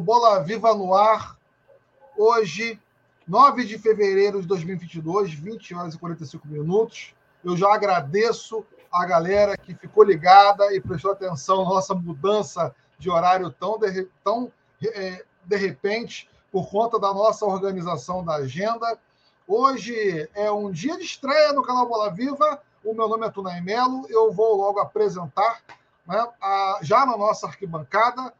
Bola Viva no ar. Hoje, 9 de fevereiro de 2022, 20 horas e 45 minutos. Eu já agradeço a galera que ficou ligada e prestou atenção na nossa mudança de horário tão de, tão, é, de repente por conta da nossa organização da agenda. Hoje é um dia de estreia no canal Bola Viva. O meu nome é Tunay Melo. Eu vou logo apresentar né, a, já na nossa arquibancada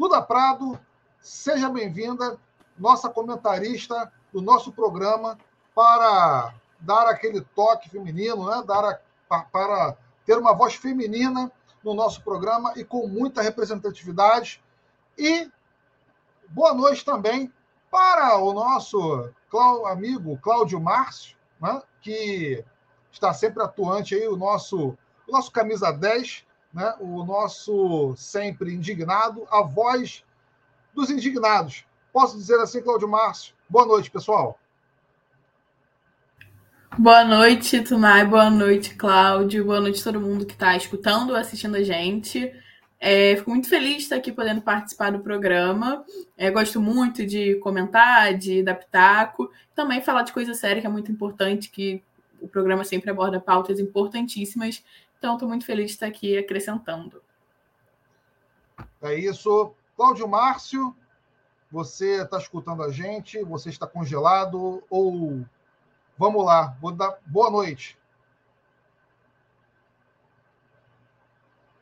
Duda Prado, seja bem-vinda, nossa comentarista do nosso programa, para dar aquele toque feminino, né? dar a, para ter uma voz feminina no nosso programa e com muita representatividade. E boa noite também para o nosso amigo Cláudio Márcio, né? que está sempre atuante aí, o nosso, o nosso camisa 10, né, o nosso sempre indignado, a voz dos indignados. Posso dizer assim, Cláudio Márcio? Boa noite, pessoal. Boa noite, Tunai. Boa noite, Cláudio. Boa noite a todo mundo que está escutando assistindo a gente. É, fico muito feliz de estar aqui podendo participar do programa. É, gosto muito de comentar, de dar pitaco, também falar de coisa séria, que é muito importante, que o programa sempre aborda pautas importantíssimas então, estou muito feliz de estar aqui acrescentando. É isso. Cláudio Márcio, você está escutando a gente? Você está congelado? Ou. Vamos lá, vou dar boa noite.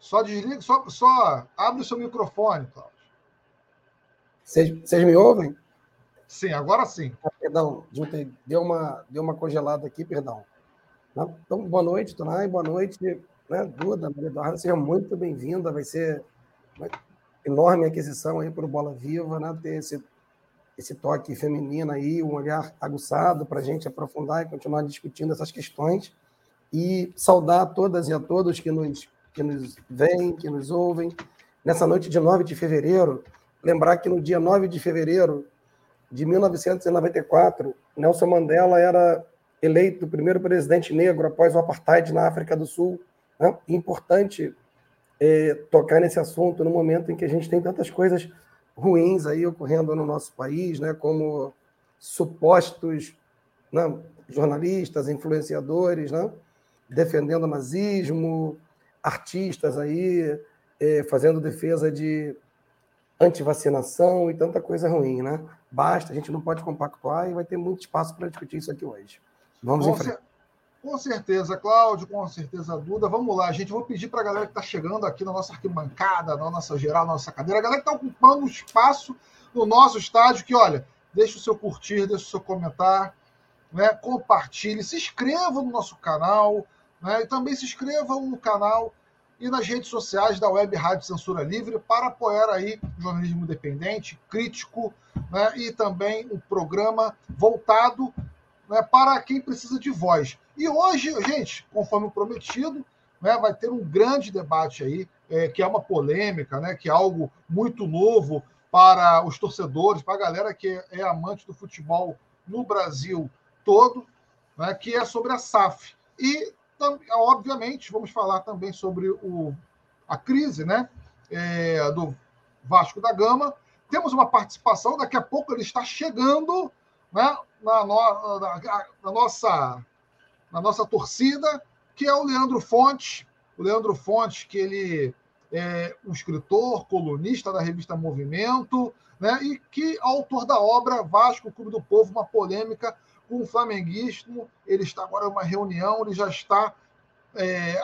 Só desliga, só, só abre o seu microfone, Cláudio. Vocês me ouvem? Sim, agora sim. Ah, perdão, deu uma, deu uma congelada aqui, perdão. Então, boa noite, Tonai, boa noite, né, Duda, Maria Eduarda, seja muito bem-vinda, vai ser enorme aquisição aí para o Bola Viva, né, ter esse, esse toque feminino aí, um olhar aguçado para a gente aprofundar e continuar discutindo essas questões, e saudar a todas e a todos que nos, que nos veem, que nos ouvem, nessa noite de 9 de fevereiro, lembrar que no dia 9 de fevereiro de 1994, Nelson Mandela era eleito o primeiro presidente negro após o apartheid na África do Sul. Né? Importante é, tocar nesse assunto no momento em que a gente tem tantas coisas ruins aí ocorrendo no nosso país, né? como supostos né? jornalistas, influenciadores, né? defendendo o nazismo, artistas aí é, fazendo defesa de antivacinação e tanta coisa ruim, né? Basta, a gente não pode compactuar e vai ter muito espaço para discutir isso aqui hoje. Vamos com em frente. Com certeza, Cláudio, com certeza, Duda. Vamos lá, gente. Vou pedir para a galera que está chegando aqui na nossa arquibancada, na nossa geral, na nossa cadeira, a galera que está ocupando espaço no nosso estádio, que, olha, deixa o seu curtir, deixa o seu comentário, né? compartilhe, se inscreva no nosso canal, né? e também se inscrevam no canal e nas redes sociais da Web Rádio Censura Livre para apoiar aí o jornalismo independente, crítico, né? e também o programa voltado né, para quem precisa de voz. E hoje, gente, conforme prometido, né, vai ter um grande debate aí, é, que é uma polêmica, né, que é algo muito novo para os torcedores, para a galera que é amante do futebol no Brasil todo, né, que é sobre a SAF. E, obviamente, vamos falar também sobre o, a crise né, é, do Vasco da Gama. Temos uma participação, daqui a pouco ele está chegando né, na, no, na, na, nossa, na nossa torcida, que é o Leandro Fontes. O Leandro Fontes, que ele é um escritor, colunista da revista Movimento, né, e que é autor da obra Vasco, Clube do Povo, uma polêmica com o flamenguismo. Ele está agora em uma reunião, ele já está é,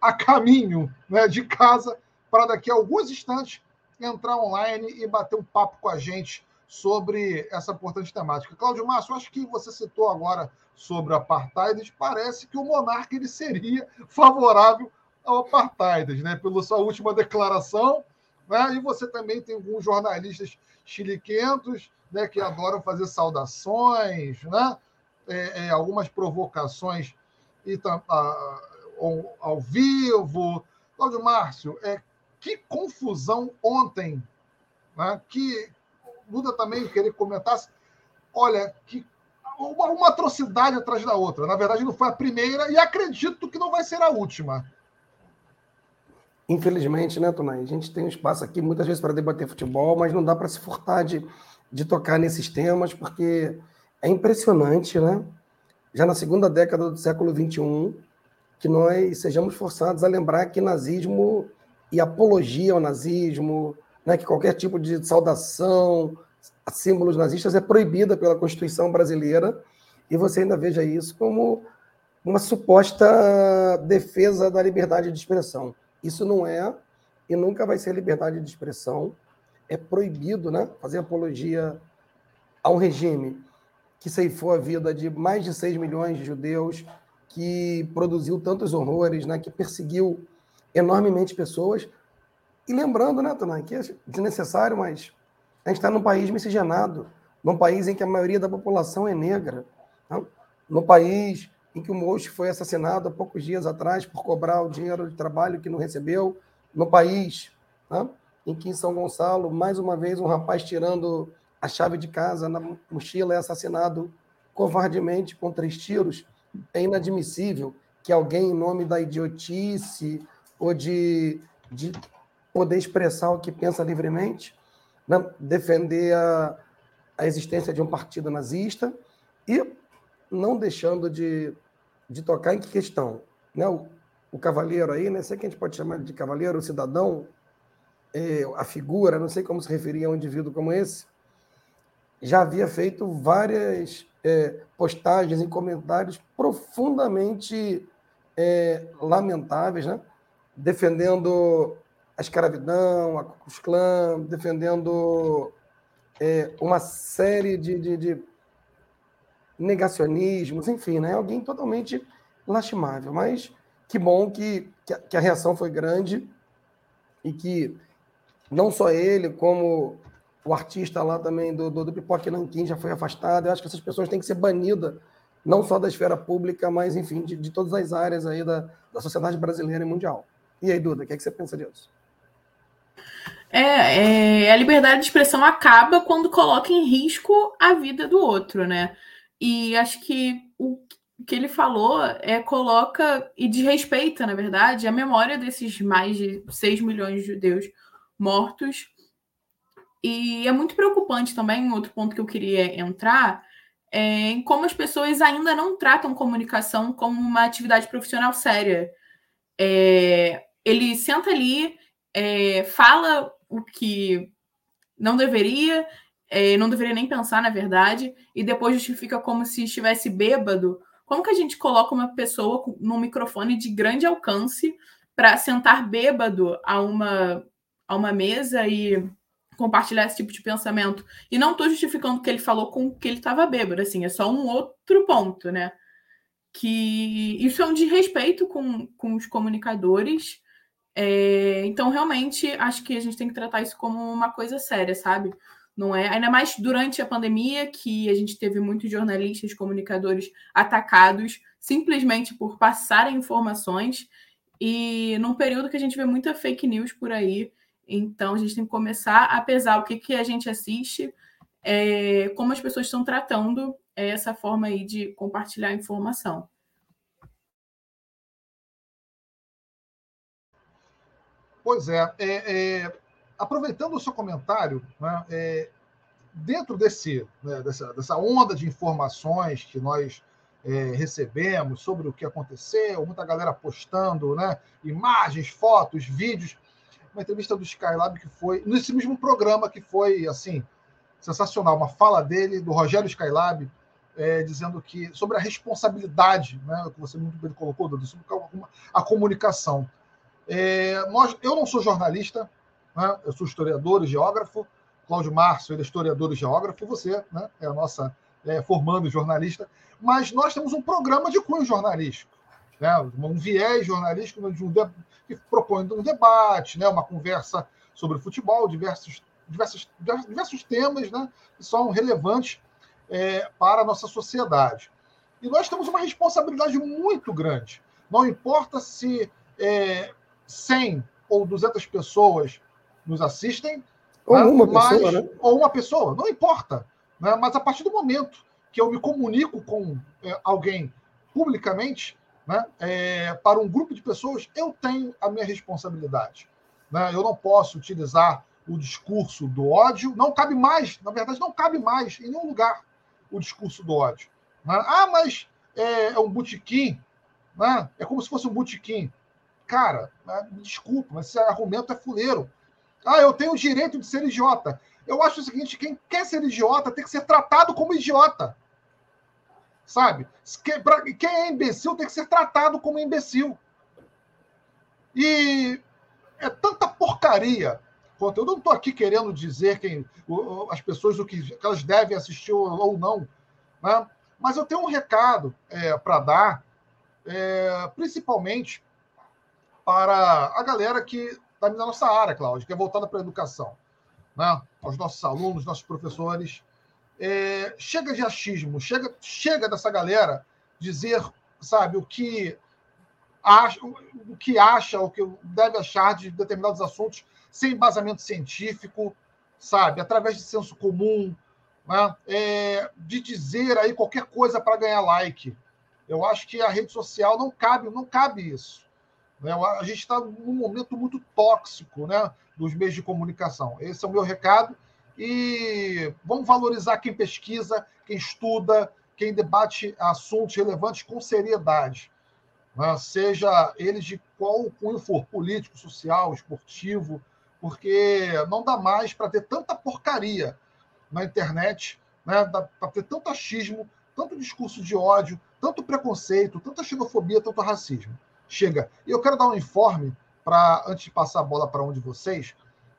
a, caminho né, de casa para daqui a alguns instantes entrar online e bater um papo com a gente sobre essa importante temática. Cláudio Márcio, acho que você citou agora sobre o apartheid, parece que o monarca ele seria favorável ao apartheid, né? pela sua última declaração, né? e você também tem alguns jornalistas chiliquentos né, que adoram fazer saudações, né? É, é, algumas provocações e, a, ao, ao, vivo. Cláudio Márcio, é, que confusão ontem, né? que, Duda também querer que comentasse. Olha, que uma, uma, atrocidade atrás da outra. Na verdade, não foi a primeira e acredito que não vai ser a última. infelizmente, né, Tonai? A gente tem um espaço aqui muitas vezes para debater futebol, mas não dá para se furtar de, de tocar nesses temas, porque é impressionante, né? Já na segunda década do século XXI, que nós sejamos forçados a lembrar que nazismo e apologia ao nazismo, né, que qualquer tipo de saudação a símbolos nazistas é proibida pela Constituição brasileira, e você ainda veja isso como uma suposta defesa da liberdade de expressão. Isso não é e nunca vai ser liberdade de expressão. É proibido né, fazer apologia a um regime que ceifou a vida de mais de 6 milhões de judeus, que produziu tantos horrores, né, que perseguiu enormemente pessoas. E lembrando, né, Tanã, que é desnecessário, mas a gente está num país miscigenado, num país em que a maioria da população é negra, né? no país em que o Moche foi assassinado há poucos dias atrás por cobrar o dinheiro de trabalho que não recebeu, no país né? em que em São Gonçalo, mais uma vez, um rapaz tirando a chave de casa na mochila é assassinado covardemente com três tiros. É inadmissível que alguém, em nome da idiotice ou de, de poder expressar o que pensa livremente, né, defender a, a existência de um partido nazista e não deixando de, de tocar em que questão. Né? O, o cavaleiro aí, né? sei que a gente pode chamar de cavaleiro, o cidadão, é, a figura, não sei como se referia a um indivíduo como esse, já havia feito várias é, postagens e comentários profundamente é, lamentáveis, né? defendendo a escravidão, a Ku defendendo é, uma série de, de, de, negacionismos, enfim, né? alguém totalmente lastimável. Mas que bom que, que a, que a reação foi grande e que não só ele, como o artista lá também do, do, do Pipoque Nanquim já foi afastado. Eu acho que essas pessoas têm que ser banidas, não só da esfera pública, mas, enfim, de, de todas as áreas aí da, da sociedade brasileira e mundial. E aí, Duda, o que, é que você pensa disso? É, é, a liberdade de expressão acaba quando coloca em risco a vida do outro, né? E acho que o que ele falou é coloca e desrespeita, na verdade, a memória desses mais de 6 milhões de judeus mortos. E é muito preocupante também, outro ponto que eu queria entrar, é em como as pessoas ainda não tratam comunicação como uma atividade profissional séria. É, ele senta ali, é, fala o que não deveria, é, não deveria nem pensar, na verdade, e depois justifica como se estivesse bêbado. Como que a gente coloca uma pessoa num microfone de grande alcance para sentar bêbado a uma, a uma mesa e compartilhar esse tipo de pensamento? E não estou justificando que ele falou com que ele estava bêbado, assim, é só um outro ponto, né? Que isso é um desrespeito com, com os comunicadores é, então, realmente, acho que a gente tem que tratar isso como uma coisa séria, sabe? Não é? Ainda mais durante a pandemia, que a gente teve muitos jornalistas, comunicadores atacados simplesmente por passarem informações, e num período que a gente vê muita fake news por aí. Então, a gente tem que começar a pesar o que, que a gente assiste, é, como as pessoas estão tratando essa forma aí de compartilhar informação. Pois é, é, é aproveitando o seu comentário, né, é, dentro desse, né, dessa, dessa, onda de informações que nós é, recebemos sobre o que aconteceu, muita galera postando né, imagens, fotos, vídeos, uma entrevista do Skylab que foi, nesse mesmo programa que foi, assim, sensacional, uma fala dele, do Rogério Skylab, é, dizendo que sobre a responsabilidade, né, que você muito bem colocou, Dudu, sobre a comunicação. É, nós, eu não sou jornalista, né? eu sou historiador e geógrafo. Cláudio Márcio ele é historiador e geógrafo. Você né? é a nossa é, formando jornalista. Mas nós temos um programa de cunho jornalístico, né? um viés jornalístico de um de, que propõe um debate, né? uma conversa sobre futebol, diversos, diversos, diversos temas né? que são relevantes é, para a nossa sociedade. E nós temos uma responsabilidade muito grande. Não importa se é, 100 ou 200 pessoas nos assistem, ou né? uma mas, pessoa, né? ou uma pessoa, não importa. Né? Mas a partir do momento que eu me comunico com é, alguém publicamente, né, é, para um grupo de pessoas, eu tenho a minha responsabilidade. Né? Eu não posso utilizar o discurso do ódio, não cabe mais, na verdade, não cabe mais em nenhum lugar o discurso do ódio. Né? Ah, mas é, é um botequim, né? é como se fosse um botequim. Cara, né, me desculpa, mas esse argumento é fuleiro. Ah, eu tenho o direito de ser idiota. Eu acho o seguinte: quem quer ser idiota tem que ser tratado como idiota. Sabe? Quem é imbecil tem que ser tratado como imbecil. E é tanta porcaria. Eu não estou aqui querendo dizer quem as pessoas o que, que elas devem assistir ou não, né? mas eu tenho um recado é, para dar, é, principalmente para a galera que da nossa área, Cláudio, que é voltada para a educação, né? aos nossos alunos, nossos professores. É, chega de achismo, chega, chega dessa galera dizer, sabe, o que acha, o que acha, o que deve achar de determinados assuntos sem embasamento científico, sabe, através de senso comum, né? É, de dizer aí qualquer coisa para ganhar like. Eu acho que a rede social não cabe, não cabe isso. Né? A gente está num momento muito tóxico, né, dos meios de comunicação. Esse é o meu recado. E vamos valorizar quem pesquisa, quem estuda, quem debate assuntos relevantes com seriedade. Né? Seja eles de qual cunho for, político, social, esportivo, porque não dá mais para ter tanta porcaria na internet, né? para ter tanto achismo, tanto discurso de ódio, tanto preconceito, tanta xenofobia, tanto racismo. Chega. E eu quero dar um informe, para antes de passar a bola para um de vocês,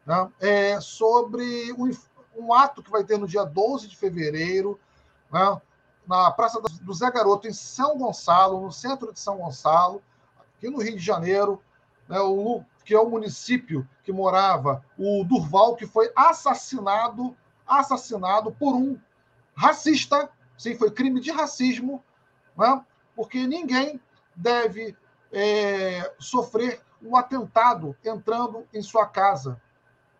né, é sobre um, um, ato que vai ter no dia 12 de fevereiro, né, na Praça do Zé Garoto, em São Gonçalo, no centro de São Gonçalo, aqui no Rio de Janeiro, né, o, que é o município que morava o Durval, que foi assassinado, assassinado por um racista, sim, foi crime de racismo, né, porque ninguém deve é, sofrer um atentado entrando em sua casa.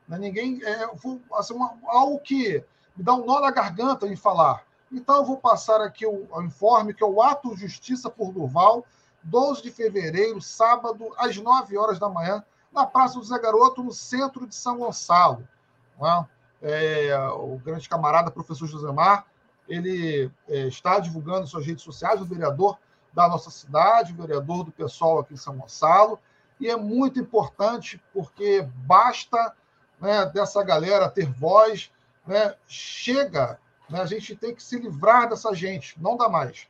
Né? Ninguém. É, assim, uma, algo que me dá um nó na garganta em falar. Então, eu vou passar aqui o, o informe, que é o Ato Justiça por Durval, 12 de fevereiro, sábado, às 9 horas da manhã, na Praça do Zé Garoto, no centro de São Gonçalo. Né? É, o grande camarada, professor Josemar, ele é, está divulgando em suas redes sociais, o vereador da nossa cidade, o vereador do pessoal aqui em São Gonçalo, e é muito importante porque basta né, dessa galera ter voz, né, chega, né, a gente tem que se livrar dessa gente, não dá mais.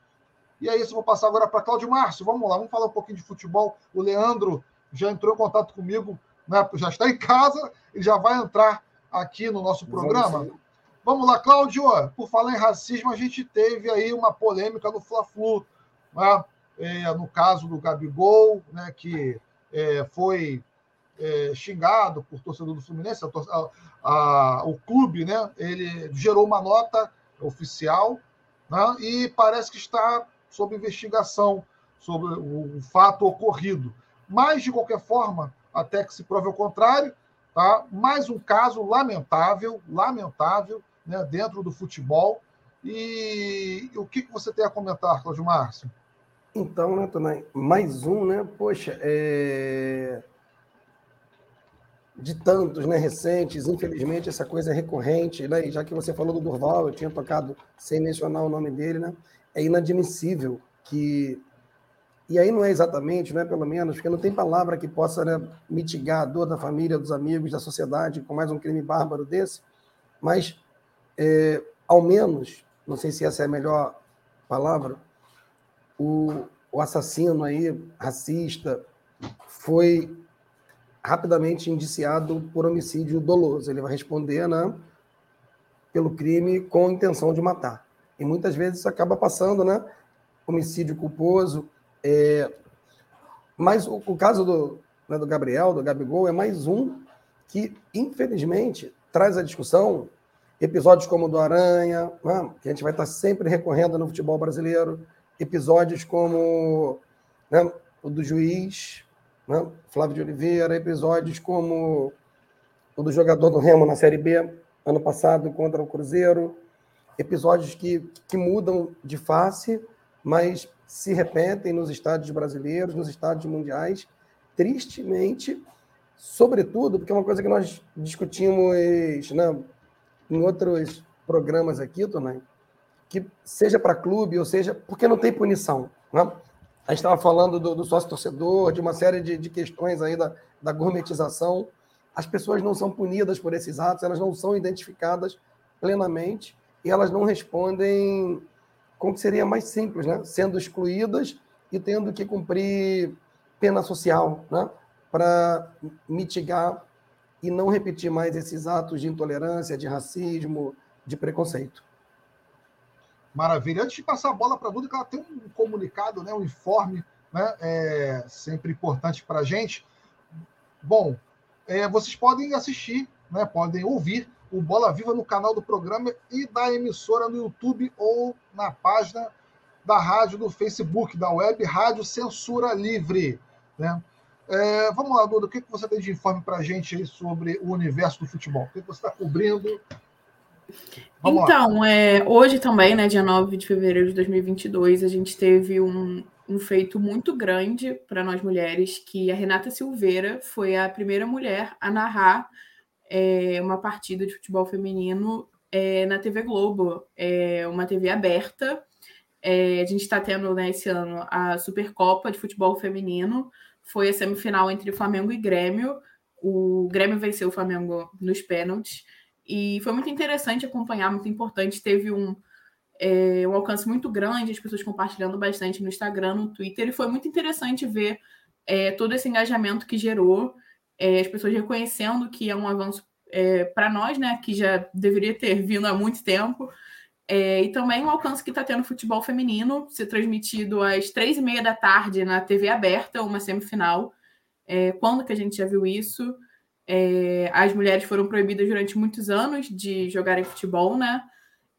E é isso, vou passar agora para Cláudio Márcio, vamos lá, vamos falar um pouquinho de futebol. O Leandro já entrou em contato comigo, né, já está em casa, ele já vai entrar aqui no nosso programa. Vamos, vamos lá, Cláudio, por falar em racismo, a gente teve aí uma polêmica no Fla-Flu, né, é, no caso do Gabigol, né, que é, foi é, xingado por torcedor do Fluminense, a, a, o clube, né, ele gerou uma nota oficial né, e parece que está sob investigação sobre o, o fato ocorrido. Mas, de qualquer forma, até que se prove o contrário, tá? mais um caso lamentável, lamentável, né, dentro do futebol. E o que você tem a comentar, Cláudio Márcio? Então, né, Tonai, mais um, né? Poxa, é... de tantos, né, recentes, infelizmente essa coisa é recorrente, né? E já que você falou do Durval, eu tinha tocado sem mencionar o nome dele, né? É inadmissível que e aí não é exatamente, né, pelo menos, porque não tem palavra que possa né, mitigar a dor da família, dos amigos, da sociedade com mais um crime bárbaro desse, mas é, ao menos, não sei se essa é a melhor palavra, o, o assassino aí, racista, foi rapidamente indiciado por homicídio doloso. Ele vai responder né, pelo crime com intenção de matar. E muitas vezes isso acaba passando, né? Homicídio culposo. É... Mas o, o caso do, né, do Gabriel, do Gabigol, é mais um que, infelizmente, traz a discussão episódios como o do Aranha, né, que a gente vai estar sempre recorrendo no futebol brasileiro, episódios como né, o do juiz, né, Flávio de Oliveira, episódios como o do jogador do Remo na Série B, ano passado, contra o Cruzeiro, episódios que, que mudam de face, mas se repetem nos estádios brasileiros, nos estádios mundiais, tristemente, sobretudo, porque é uma coisa que nós discutimos né, em outros programas aqui, também, que seja para clube, ou seja, porque não tem punição. Né? A gente estava falando do, do sócio-torcedor, de uma série de, de questões aí da, da gourmetização. As pessoas não são punidas por esses atos, elas não são identificadas plenamente e elas não respondem como que seria mais simples, né? Sendo excluídas e tendo que cumprir pena social, né? Para mitigar e não repetir mais esses atos de intolerância, de racismo, de preconceito. Maravilha. Antes de passar a bola para a Duda, que ela tem um comunicado, né, um informe, né, é sempre importante para a gente. Bom, é, vocês podem assistir, né, podem ouvir o Bola Viva no canal do programa e da emissora no YouTube ou na página da rádio do Facebook, da web Rádio Censura Livre. Né? É, vamos lá, Duda, o que, que você tem de informe para a gente aí sobre o universo do futebol? O que, que você está cobrindo? Então, é, hoje também, né, dia 9 de fevereiro de 2022, a gente teve um, um feito muito grande para nós mulheres, que a Renata Silveira foi a primeira mulher a narrar é, uma partida de futebol feminino é, na TV Globo, é uma TV aberta. É, a gente está tendo né, esse ano a Supercopa de Futebol Feminino, foi a semifinal entre Flamengo e Grêmio. O Grêmio venceu o Flamengo nos pênaltis. E foi muito interessante acompanhar, muito importante. Teve um, é, um alcance muito grande, as pessoas compartilhando bastante no Instagram, no Twitter, e foi muito interessante ver é, todo esse engajamento que gerou, é, as pessoas reconhecendo que é um avanço é, para nós, né, que já deveria ter vindo há muito tempo, é, e também o alcance que está tendo futebol feminino, ser transmitido às três e meia da tarde na TV aberta, uma semifinal. É, quando que a gente já viu isso? É, as mulheres foram proibidas durante muitos anos de jogarem futebol, né?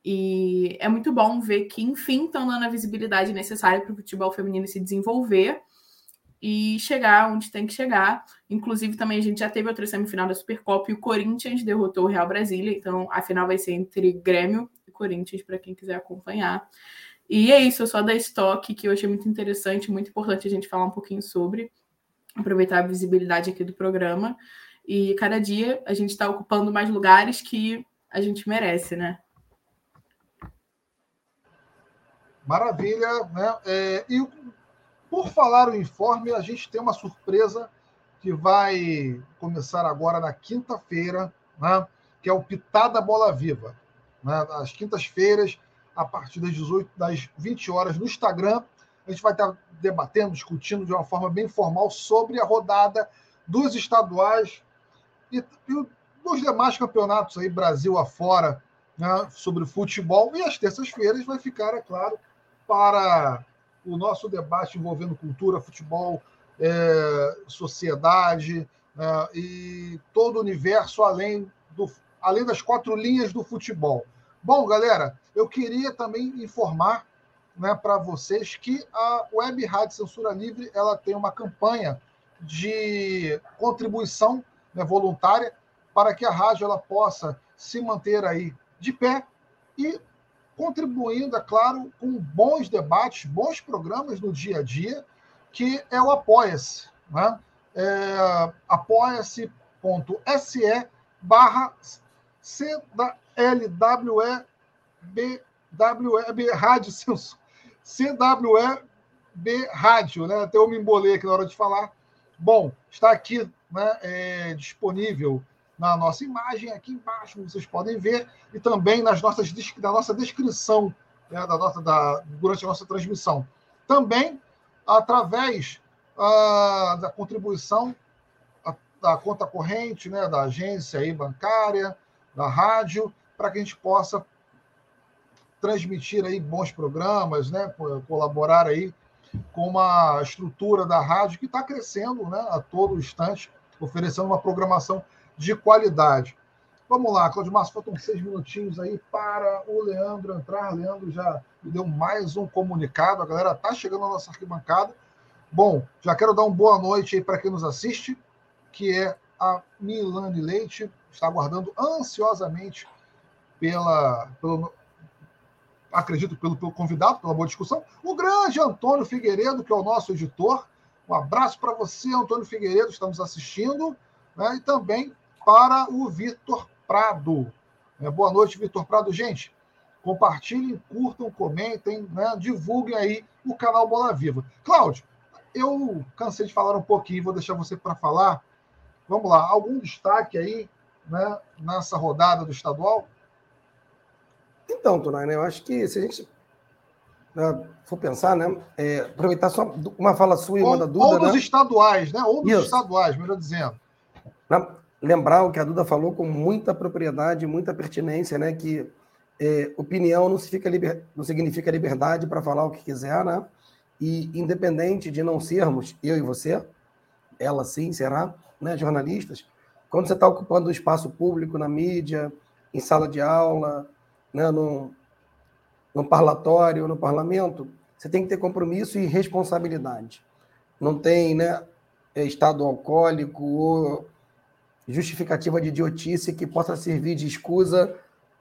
E é muito bom ver que, enfim, estão dando a visibilidade necessária para o futebol feminino se desenvolver e chegar onde tem que chegar. Inclusive, também a gente já teve outra semifinal da Supercopa e o Corinthians derrotou o Real Brasília, então a final vai ser entre Grêmio e Corinthians, para quem quiser acompanhar. E é isso, eu só da estoque, que eu achei muito interessante, muito importante a gente falar um pouquinho sobre, aproveitar a visibilidade aqui do programa. E cada dia a gente está ocupando mais lugares que a gente merece, né? Maravilha, né? É, e por falar o informe, a gente tem uma surpresa que vai começar agora na quinta-feira, né? que é o Pitada Bola Viva. Né? Às quintas-feiras, a partir das 18, das 20 horas, no Instagram, a gente vai estar debatendo, discutindo de uma forma bem formal sobre a rodada dos estaduais e, e dos demais campeonatos aí, Brasil afora, né, sobre futebol. E às terças-feiras vai ficar, é claro, para o nosso debate envolvendo cultura, futebol, é, sociedade né, e todo o universo além, do, além das quatro linhas do futebol. Bom, galera, eu queria também informar né, para vocês que a Web Rádio Censura Livre ela tem uma campanha de contribuição né, voluntária para que a rádio ela possa se manter aí de pé e contribuindo, é claro, com bons debates, bons programas no dia a dia, que é o Apoia-se. Né? É, Apoia-se.se barra CWEB Rádio CWEB Rádio, né? Até eu me embolei aqui na hora de falar. Bom, está aqui né, é, disponível na nossa imagem, aqui embaixo, vocês podem ver, e também nas nossas, na nossa descrição né, da nossa, da, durante a nossa transmissão. Também através ah, da contribuição a, da conta corrente, né, da agência aí, bancária, da rádio, para que a gente possa transmitir aí bons programas, né, colaborar aí com uma estrutura da rádio que está crescendo né, a todo instante, oferecendo uma programação de qualidade. Vamos lá, Claudio Márcio, faltam seis minutinhos aí para o Leandro entrar. Leandro já me deu mais um comunicado, a galera está chegando na nossa arquibancada. Bom, já quero dar uma boa noite aí para quem nos assiste, que é a Milane Leite, está aguardando ansiosamente pela, pelo, acredito pelo, pelo convidado, pela boa discussão, o grande Antônio Figueiredo, que é o nosso editor. Um abraço para você, Antônio Figueiredo, estamos assistindo, né? e também para o Vitor Prado. É, boa noite, Vitor Prado. Gente, compartilhem, curtam, comentem, né? divulguem aí o canal Bola Viva. Cláudio, eu cansei de falar um pouquinho, vou deixar você para falar. Vamos lá, algum destaque aí né, nessa rodada do estadual? Então, Tunay, né, eu acho que se a gente for pensar, né, é, aproveitar só uma fala sua e uma da Duda. Ou dos né? estaduais, né? Ou dos Isso. estaduais, melhor dizendo. Lembrar o que a Duda falou com muita propriedade, muita pertinência, né? Que é, opinião não, liber... não significa liberdade para falar o que quiser, né? E independente de não sermos, eu e você, ela sim será, né, jornalistas, quando você está ocupando o espaço público na mídia, em sala de aula, né, no, no parlatório, no parlamento, você tem que ter compromisso e responsabilidade. Não tem né, é, estado alcoólico ou justificativa de idiotice que possa servir de escusa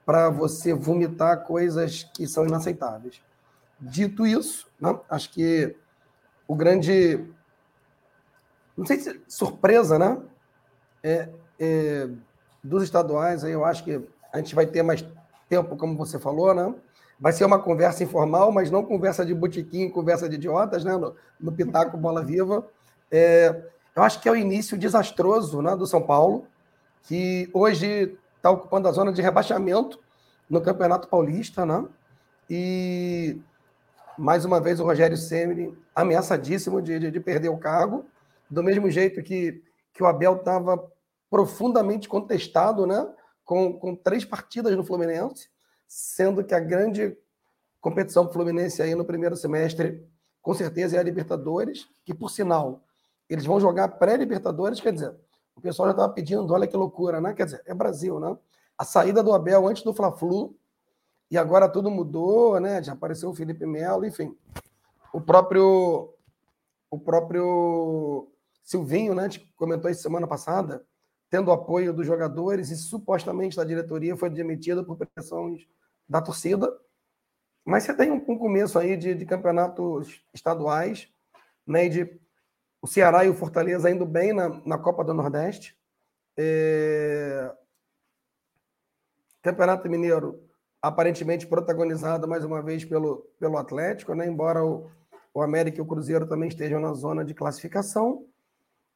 para você vomitar coisas que são inaceitáveis. Dito isso, né, acho que o grande. Não sei se surpresa, né? É, é, dos estaduais, aí eu acho que a gente vai ter mais tempo, como você falou, né? Vai ser uma conversa informal, mas não conversa de botiquim, conversa de idiotas, né? No, no Pitaco Bola Viva. É, eu acho que é o início desastroso né, do São Paulo, que hoje está ocupando a zona de rebaixamento no Campeonato Paulista, né? E mais uma vez o Rogério Semini ameaçadíssimo de, de, de, perder o cargo, do mesmo jeito que, que o Abel estava profundamente contestado, né? Com, com três partidas no Fluminense, sendo que a grande competição Fluminense aí no primeiro semestre, com certeza, é a Libertadores, que, por sinal, eles vão jogar pré-Libertadores, quer dizer, o pessoal já estava pedindo, olha que loucura, né? Quer dizer, é Brasil, né? A saída do Abel antes do Fla-Flu, e agora tudo mudou, né? Já apareceu o Felipe Melo, enfim. O próprio o próprio Silvinho, né, comentou isso semana passada, tendo apoio dos jogadores e supostamente da diretoria foi demitido por pressões da torcida. Mas você tem um, começo aí de, de, campeonatos estaduais, né, de o Ceará e o Fortaleza indo bem na, na Copa do Nordeste. É... Campeonato Mineiro aparentemente protagonizado mais uma vez pelo, pelo Atlético, né? embora o, o América e o Cruzeiro também estejam na zona de classificação.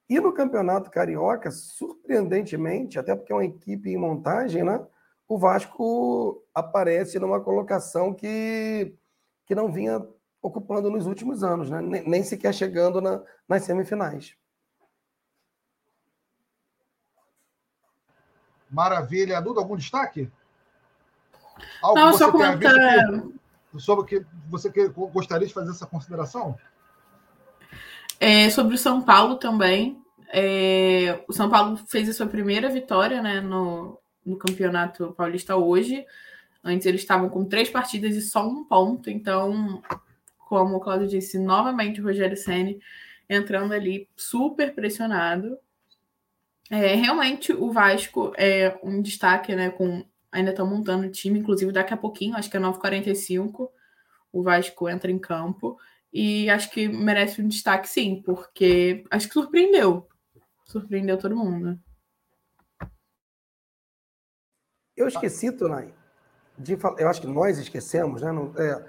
E no Campeonato Carioca, surpreendentemente, até porque é uma equipe em montagem, né? O Vasco aparece numa colocação que, que não vinha ocupando nos últimos anos, né? nem, nem sequer chegando na, nas semifinais. Maravilha. Duda, algum destaque? Algo Não, só comentar. sobre o que você que, gostaria de fazer essa consideração? É, sobre o São Paulo também. É, o São Paulo fez a sua primeira vitória né, no, no Campeonato Paulista hoje. Antes eles estavam com três partidas e só um ponto. Então, como o Claudio disse, novamente o Rogério Senni entrando ali super pressionado. É, realmente o Vasco é um destaque, né? Com ainda estão montando o time, inclusive daqui a pouquinho, acho que é 9h45, o Vasco entra em campo. E acho que merece um destaque, sim, porque acho que surpreendeu. Surpreendeu todo mundo. Eu esqueci, Tonai, de falar, eu acho que nós esquecemos, né? Não, é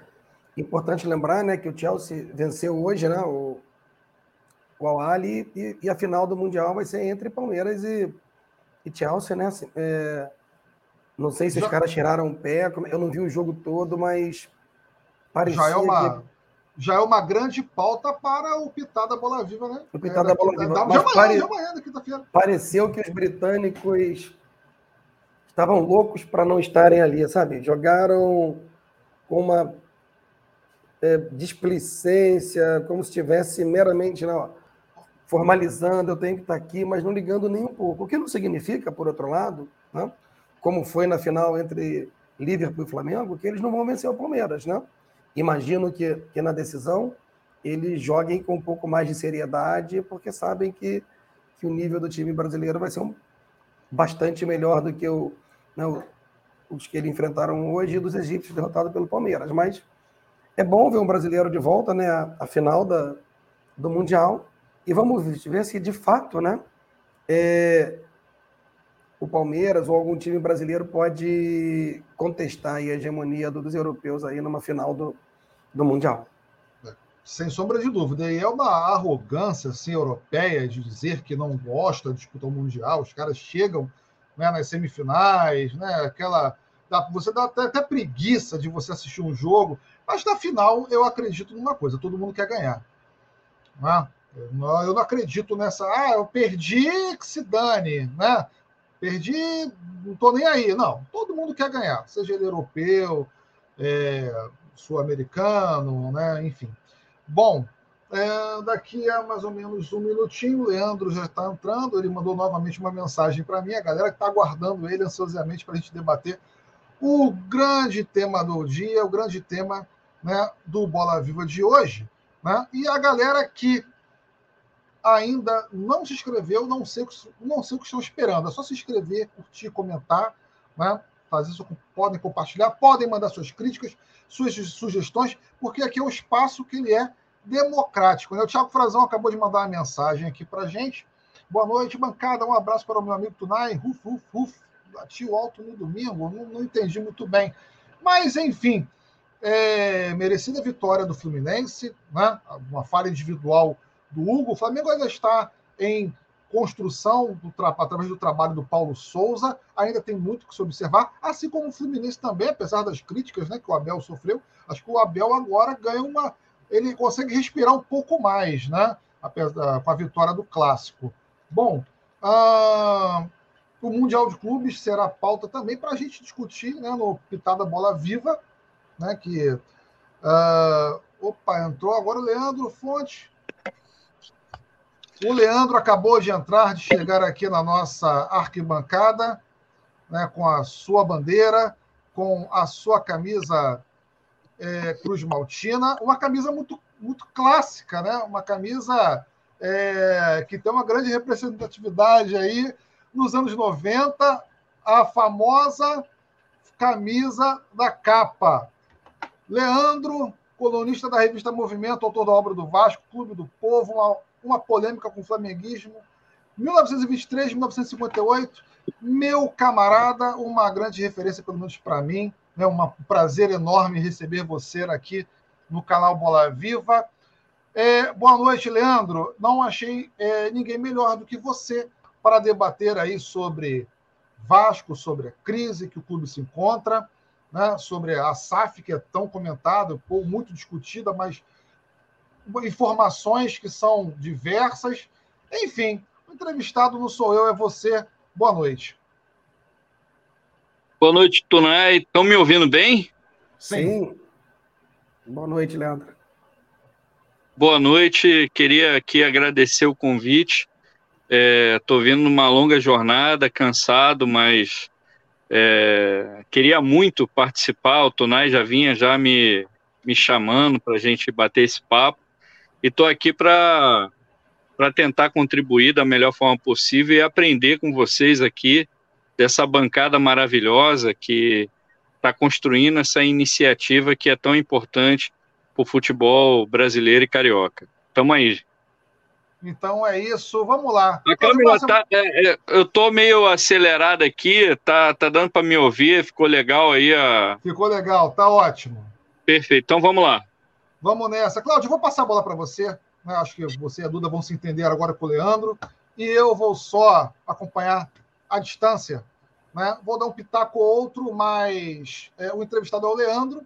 importante lembrar né, que o Chelsea venceu hoje né, o, o Al-Ali e, e, a final do Mundial vai ser entre Palmeiras e, e Chelsea, né? Assim, é, não sei se já... os caras tiraram o pé, eu não vi o jogo todo, mas parecia já é uma, que... já é uma grande pauta para o Pitada Bola Viva, né? O Pitada é, Bola Viva. Da, mas pare... Pareceu que os britânicos estavam loucos para não estarem ali, sabe? Jogaram com uma é, displicência, como se estivesse meramente não, formalizando, eu tenho que estar aqui, mas não ligando nem um pouco. O que não significa, por outro lado, né? como foi na final entre Liverpool e Flamengo, que eles não vão vencer o Palmeiras, né? Imagino que, que na decisão eles joguem com um pouco mais de seriedade, porque sabem que, que o nível do time brasileiro vai ser um, bastante melhor do que o, né, os que ele enfrentaram hoje e dos egípcios derrotados pelo Palmeiras. Mas é bom ver um brasileiro de volta, né, a, final da, do Mundial. E vamos ver se de fato, né, é, o Palmeiras ou algum time brasileiro pode contestar a hegemonia dos europeus aí numa final do, do Mundial. Sem sombra de dúvida. E é uma arrogância assim, europeia de dizer que não gosta de disputar o Mundial. Os caras chegam né, nas semifinais, né, aquela. Você dá até, até preguiça de você assistir um jogo, mas na final eu acredito numa coisa: todo mundo quer ganhar. Né? Eu não acredito nessa. Ah, eu perdi, que se dane. Né? Perdi, não estou nem aí. Não, todo mundo quer ganhar, seja ele europeu, é, sul-americano, né? enfim. Bom, é, daqui a mais ou menos um minutinho, o Leandro já está entrando. Ele mandou novamente uma mensagem para mim, a galera que está aguardando ele ansiosamente para a gente debater o grande tema do dia, o grande tema né, do Bola Viva de hoje. Né? E a galera que ainda não se inscreveu, não sei, não sei o que estão esperando. É só se inscrever, curtir, comentar, né? fazer isso, podem compartilhar, podem mandar suas críticas, suas sugestões, porque aqui é o espaço que ele é democrático. Né? O Thiago Frazão acabou de mandar uma mensagem aqui para gente. Boa noite, bancada. Um abraço para o meu amigo Tunai. Ruf, ruf, ruf. Bati o alto no domingo, não, não entendi muito bem. Mas, enfim, é, merecida vitória do Fluminense, né? uma falha individual do Hugo. O Flamengo ainda está em construção do através do trabalho do Paulo Souza. Ainda tem muito que se observar, assim como o Fluminense também, apesar das críticas né, que o Abel sofreu. Acho que o Abel agora ganha uma. Ele consegue respirar um pouco mais, né? Com a vitória do clássico. Bom, uh, o Mundial de Clubes será pauta também para a gente discutir né, no Pitada Bola Viva, né? Que. Uh, opa, entrou agora o Leandro Fonte. O Leandro acabou de entrar, de chegar aqui na nossa arquibancada, né, com a sua bandeira, com a sua camisa é, Cruz Maltina, uma camisa muito, muito clássica, né? uma camisa é, que tem uma grande representatividade aí nos anos 90, a famosa camisa da capa. Leandro, colunista da revista Movimento, autor da obra do Vasco, Clube do Povo, uma uma polêmica com o flamenguismo. 1923, 1958, meu camarada, uma grande referência, pelo menos para mim. É um prazer enorme receber você aqui no canal Bola Viva. É, boa noite, Leandro. Não achei é, ninguém melhor do que você para debater aí sobre Vasco, sobre a crise que o clube se encontra, né, sobre a SAF, que é tão comentada, muito discutida, mas informações que são diversas. Enfim, o entrevistado não sou eu, é você. Boa noite. Boa noite, Tunai. Estão me ouvindo bem? Sim. Sim. Boa noite, Leandro. Boa noite. Queria aqui agradecer o convite. Estou é, vindo numa longa jornada, cansado, mas é, queria muito participar. O Tunai já vinha já me, me chamando para a gente bater esse papo e estou aqui para tentar contribuir da melhor forma possível e aprender com vocês aqui dessa bancada maravilhosa que está construindo essa iniciativa que é tão importante para o futebol brasileiro e carioca. Tamo aí. Então é isso, vamos lá. A câmera tá, é, é, eu tô meio acelerado aqui, tá, tá dando para me ouvir, ficou legal aí a. Ficou legal, tá ótimo. Perfeito, então vamos lá. Vamos nessa. Cláudio, eu vou passar a bola para você. Né? Acho que você e a Duda vão se entender agora com o Leandro. E eu vou só acompanhar a distância. Né? Vou dar um pitaco ou outro, mas é, o entrevistado é o Leandro,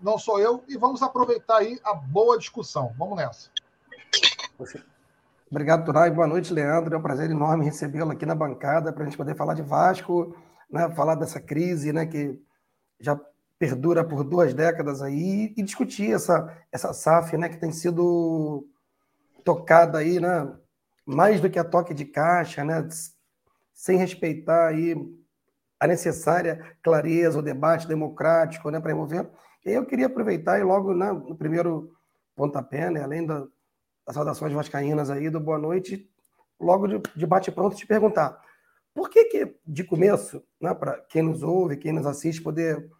não sou eu. E vamos aproveitar aí a boa discussão. Vamos nessa. Obrigado, Turai. Boa noite, Leandro. É um prazer enorme recebê-lo aqui na bancada para a gente poder falar de Vasco, né? falar dessa crise né? que já perdura por duas décadas aí e discutir essa, essa SAF, né, que tem sido tocada aí, né, mais do que a toque de caixa, né, sem respeitar aí a necessária clareza, o debate democrático, né, para envolver. E eu queria aproveitar e logo né, no primeiro pontapé, né, além da, das saudações vascaínas aí, do boa noite, logo de, de bate pronto te perguntar por que, que de começo, né, para quem nos ouve, quem nos assiste, poder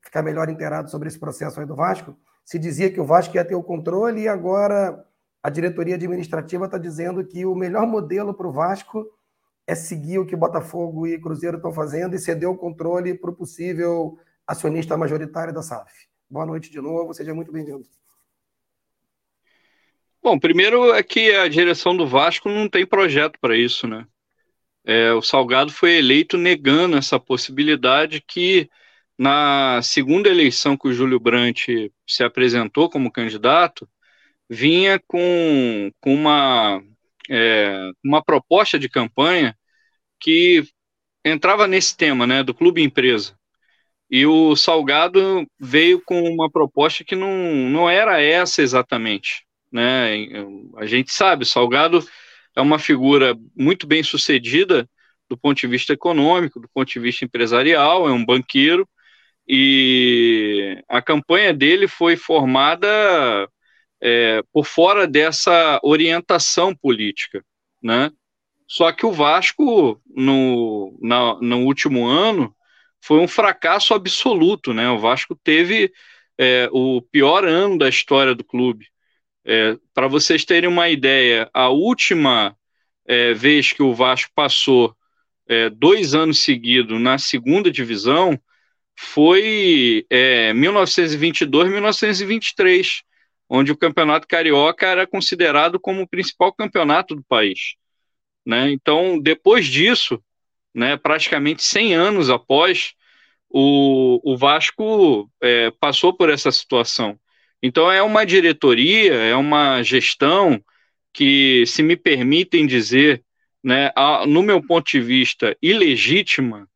ficar melhor inteirado sobre esse processo aí do Vasco, se dizia que o Vasco ia ter o controle e agora a diretoria administrativa está dizendo que o melhor modelo para o Vasco é seguir o que Botafogo e Cruzeiro estão fazendo e ceder o controle para o possível acionista majoritário da SAF. Boa noite de novo, seja muito bem-vindo. Bom, primeiro é que a direção do Vasco não tem projeto para isso, né? É, o Salgado foi eleito negando essa possibilidade que na segunda eleição que o Júlio Brandt se apresentou como candidato, vinha com, com uma, é, uma proposta de campanha que entrava nesse tema, né, do clube empresa. E o Salgado veio com uma proposta que não, não era essa exatamente, né? A gente sabe, Salgado é uma figura muito bem sucedida do ponto de vista econômico, do ponto de vista empresarial, é um banqueiro, e a campanha dele foi formada é, por fora dessa orientação política, né? Só que o Vasco, no, na, no último ano, foi um fracasso absoluto, né? O Vasco teve é, o pior ano da história do clube. É, Para vocês terem uma ideia, a última é, vez que o Vasco passou é, dois anos seguidos na segunda divisão foi 1922-1923 é, onde o campeonato carioca era considerado como o principal campeonato do país. Né? Então, depois disso, né, praticamente 100 anos após, o, o Vasco é, passou por essa situação. Então, é uma diretoria, é uma gestão que, se me permitem dizer, né, a, no meu ponto de vista, ilegítima,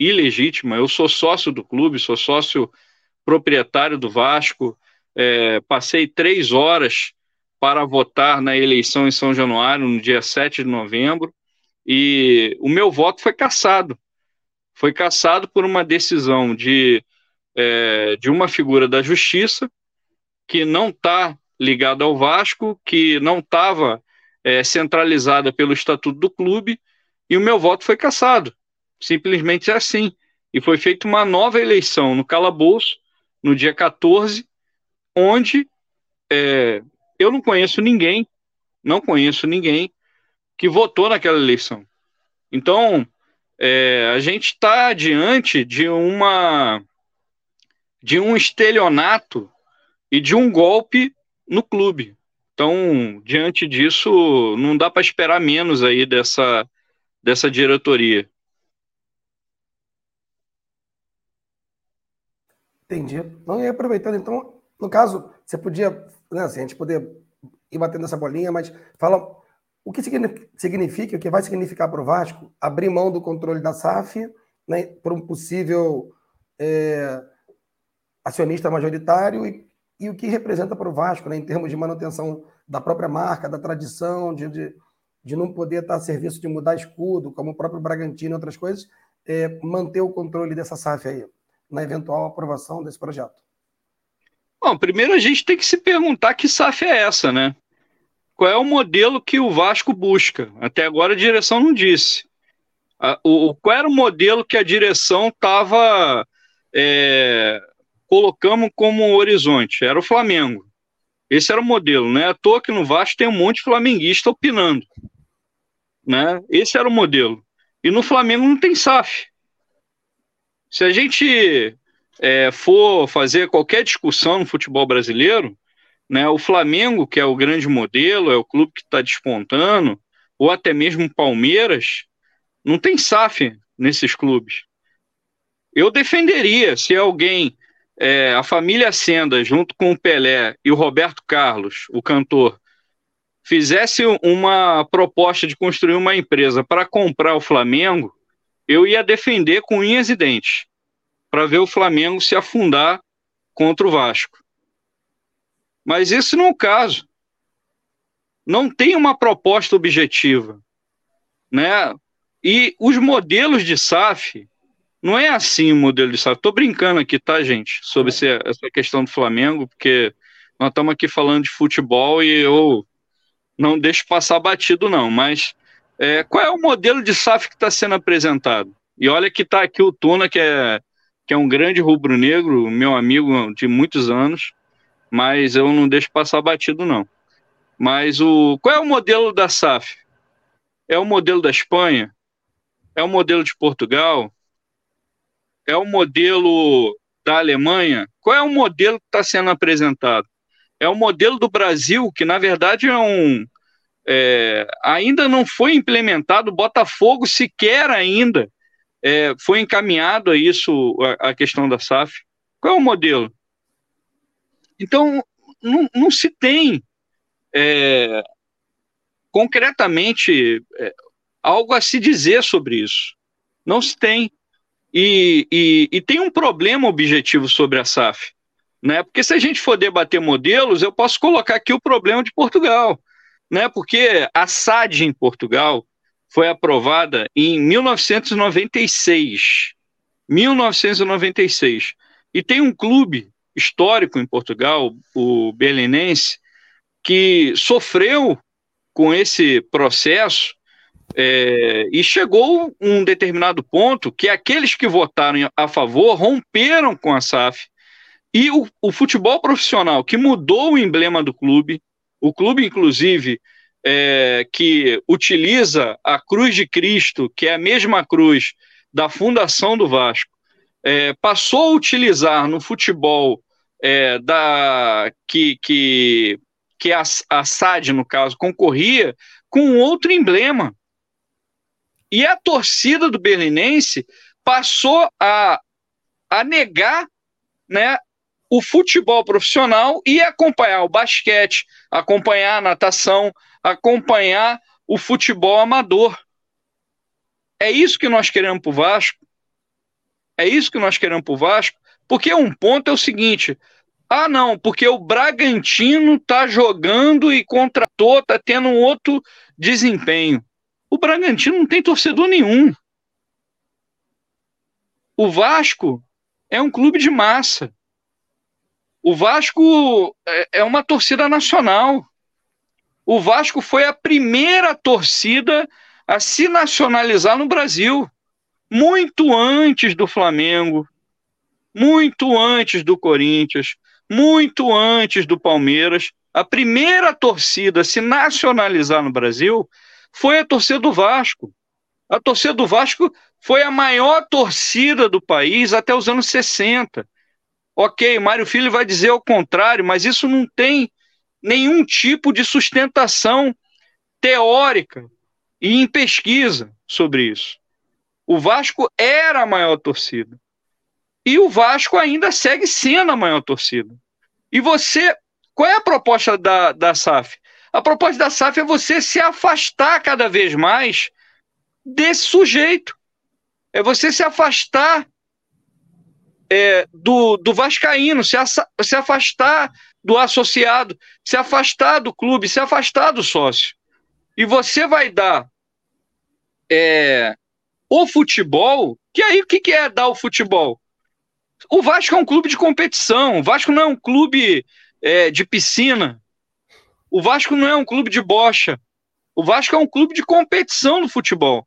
ilegítima. Eu sou sócio do clube, sou sócio proprietário do Vasco, é, passei três horas para votar na eleição em São Januário, no dia 7 de novembro, e o meu voto foi cassado. Foi cassado por uma decisão de, é, de uma figura da justiça que não está ligada ao Vasco, que não estava é, centralizada pelo estatuto do clube, e o meu voto foi cassado. Simplesmente é assim. E foi feita uma nova eleição no calabouço, no dia 14, onde é, eu não conheço ninguém, não conheço ninguém que votou naquela eleição. Então, é, a gente está diante de uma de um estelionato e de um golpe no clube. Então, diante disso, não dá para esperar menos aí dessa, dessa diretoria. Entendi. Não, e aproveitando, então, no caso, você podia, né, assim, a gente poder ir batendo essa bolinha, mas fala o que significa, o que vai significar para o Vasco abrir mão do controle da SAF né, para um possível é, acionista majoritário e, e, o que representa para o Vasco né, em termos de manutenção da própria marca, da tradição, de, de, de não poder estar a serviço de mudar escudo, como o próprio Bragantino e outras coisas, é, manter o controle dessa SAF aí, na eventual aprovação desse projeto. Bom, primeiro a gente tem que se perguntar que SAF é essa, né? Qual é o modelo que o Vasco busca? Até agora a direção não disse. o, qual era o modelo que a direção estava é, colocando como horizonte? Era o Flamengo. Esse era o modelo, né? À toa que no Vasco tem um monte de flamenguista opinando. Né? Esse era o modelo. E no Flamengo não tem SAF. Se a gente é, for fazer qualquer discussão no futebol brasileiro, né, o Flamengo, que é o grande modelo, é o clube que está despontando, ou até mesmo o Palmeiras, não tem SAF nesses clubes. Eu defenderia se alguém, é, a família Senda, junto com o Pelé e o Roberto Carlos, o cantor, fizesse uma proposta de construir uma empresa para comprar o Flamengo, eu ia defender com unhas e dentes para ver o Flamengo se afundar contra o Vasco. Mas esse não é o caso. Não tem uma proposta objetiva, né? E os modelos de SAF não é assim o modelo de SAF. Estou brincando aqui, tá, gente, sobre essa questão do Flamengo, porque nós estamos aqui falando de futebol e eu não deixo passar batido, não. Mas É, qual é o modelo de SAF que está sendo apresentado? E olha que está aqui o Tuna, que é, que é um grande rubro-negro, meu amigo de muitos anos, mas eu não deixo passar batido, não. Mas o qual é o modelo da SAF? É o modelo da Espanha? É o modelo de Portugal? É o modelo da Alemanha? Qual é o modelo que está sendo apresentado? É o modelo do Brasil, que na verdade é um. É, ainda não foi implementado, Botafogo sequer ainda é, foi encaminhado a isso, a, a, questão da SAF. Qual é o modelo? Então, não, não se tem é, concretamente é, algo a se dizer sobre isso. Não se tem. E, e, e, tem um problema objetivo sobre a SAF. Né? Porque se a gente for debater modelos, eu posso colocar aqui o problema de Portugal. Né? Porque a SAD em Portugal foi aprovada em 1996. 1996. E tem um clube histórico em Portugal, o Belenense, que sofreu com esse processo é, e chegou um determinado ponto que aqueles que votaram a favor romperam com a SAF e o, o futebol profissional que mudou o emblema do clube, o clube inclusive é, que utiliza a cruz de Cristo, que é a mesma cruz da fundação do Vasco, é, passou a utilizar no futebol é, da que, que, que a, a SAD, no caso, concorria com outro emblema. E a torcida do Berlinense passou a, a negar né, o futebol profissional e acompanhar o basquete, acompanhar a natação, acompanhar o futebol amador. É isso que nós queremos para o Vasco. É isso que nós queremos para o Vasco. Porque um ponto é o seguinte: ah, não, porque o Bragantino está jogando e contratou, está tendo um outro desempenho. O Bragantino não tem torcedor nenhum. O Vasco é um clube de massa. O Vasco é, é uma torcida nacional. O Vasco foi a primeira torcida a se nacionalizar no Brasil, muito antes do Flamengo, muito antes do Corinthians, muito antes do Palmeiras. A primeira torcida a se nacionalizar no Brasil foi a torcida do Vasco. A torcida do Vasco foi a maior torcida do país até os anos 60. Ok, Mário Filho vai dizer o contrário, mas isso não tem nenhum tipo de sustentação teórica e em pesquisa sobre isso. O Vasco era a maior torcida. E o Vasco ainda segue sendo a maior torcida. E você, qual é a proposta da, da SAF? A proposta da SAF é você se afastar cada vez mais desse sujeito. É você se afastar é, do, do Vascaíno, se, se afastar do associado, se afastar do clube, se afastar do sócio. E você vai dar é, o futebol, que aí o que, que é dar o futebol? O Vasco é um clube de competição, o Vasco não é um clube é, de piscina, o Vasco não é um clube de bocha. O Vasco é um clube de competição no futebol.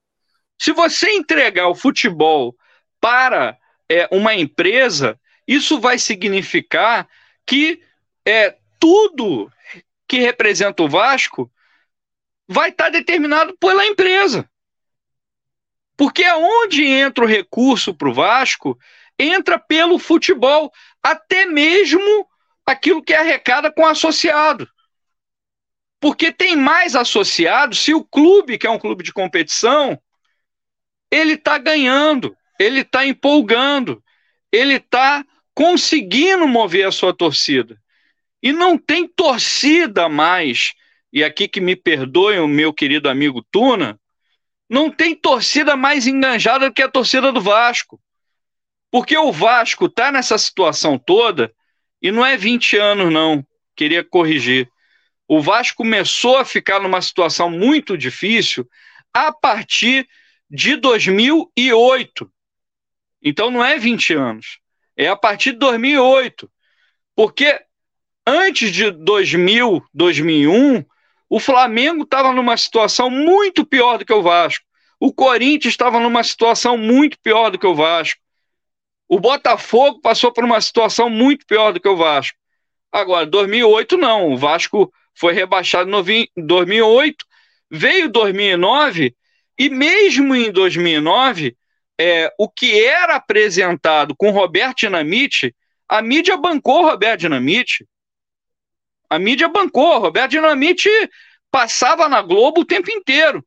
Se você entregar o futebol para é, uma empresa, isso vai significar que é, tudo que representa o Vasco vai estar determinado pela empresa. Porque aonde entra o recurso para o Vasco, entra pelo futebol, até mesmo aquilo que é arrecada com associado. Porque tem mais associados se o clube, que é um clube de competição, ele está ganhando, ele está empolgando, ele está conseguindo mover a sua torcida. E não tem torcida mais, e aqui que me perdoe o meu querido amigo Tuna, não tem torcida mais enganjada do que a torcida do Vasco. Porque o Vasco está nessa situação toda, e não é 20 anos, não, queria corrigir o Vasco começou a ficar numa situação muito difícil a partir de 2008. Então não é 20 anos, é a partir de 2008. Porque antes de 2000, 2001, O Flamengo estava numa situação muito pior do que o Vasco. O Corinthians estava numa situação muito pior do que o Vasco. O Botafogo passou por uma situação muito pior do que o Vasco. Agora, 2008 não. O Vasco foi rebaixado em 2008, veio 2009 e mesmo em 2009, é, o que era apresentado com Roberto Dinamite, a mídia bancou Roberto Dinamite. A mídia bancou. Roberto Dinamite passava na Globo o tempo inteiro.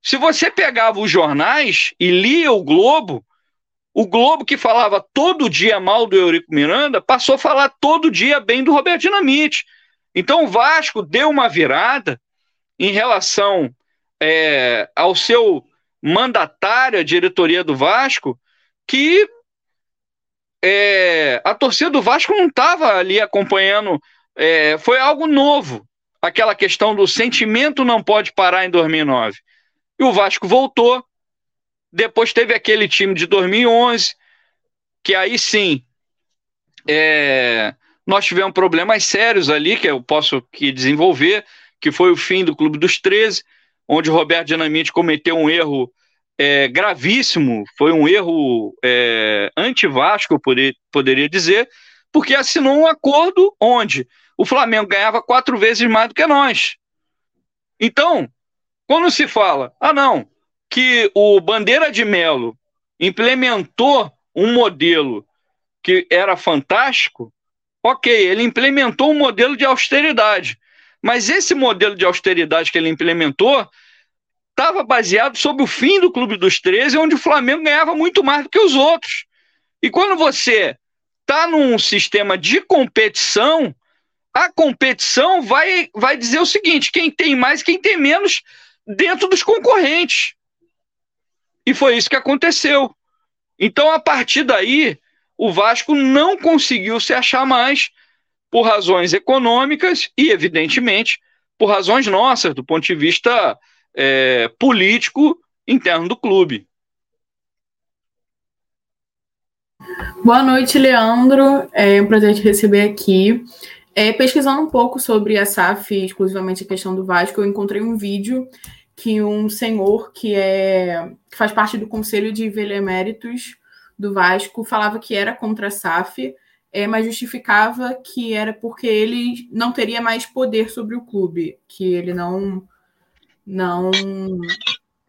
Se você pegava os jornais e lia o Globo, o Globo que falava todo dia mal do Eurico Miranda passou a falar todo dia bem do Roberto Dinamite. Então o Vasco deu uma virada em relação é, ao seu mandatário, a diretoria do Vasco, que é, a torcida do Vasco não estava ali acompanhando é, foi algo novo. Aquela questão do sentimento não pode parar em 2009. E o Vasco voltou. Depois teve aquele time de 2011, que aí sim é, nós tivemos problemas sérios ali, que eu posso aqui desenvolver, que foi o fim do Clube dos 13, onde Roberto Dinamite cometeu um erro é, gravíssimo, foi um erro é, anti-Vasco, eu poder, poderia dizer, porque assinou um acordo onde o Flamengo ganhava quatro vezes mais do que nós. Então, quando se fala, ah, não, que o Bandeira de Melo implementou um modelo que era fantástico, ok, ele implementou um modelo de austeridade. Mas esse modelo de austeridade que ele implementou estava baseado sobre o fim do Clube dos 13, onde o Flamengo ganhava muito mais do que os outros. E quando você está num sistema de competição, a competição vai, vai dizer o seguinte: quem tem mais, quem tem menos dentro dos concorrentes. E foi isso que aconteceu. Então, a partir daí, o Vasco não conseguiu se achar mais por razões econômicas e, evidentemente, por razões nossas, do ponto de vista é, político interno do clube. Boa noite, Leandro. É um prazer te receber aqui. É, pesquisando um pouco sobre a SAF, exclusivamente a questão do Vasco, eu encontrei um vídeo que um senhor que é que faz parte do Conselho de Veleméritos do Vasco falava que era contra a SAF, é, mas justificava que era porque ele não teria mais poder sobre o clube, que ele não não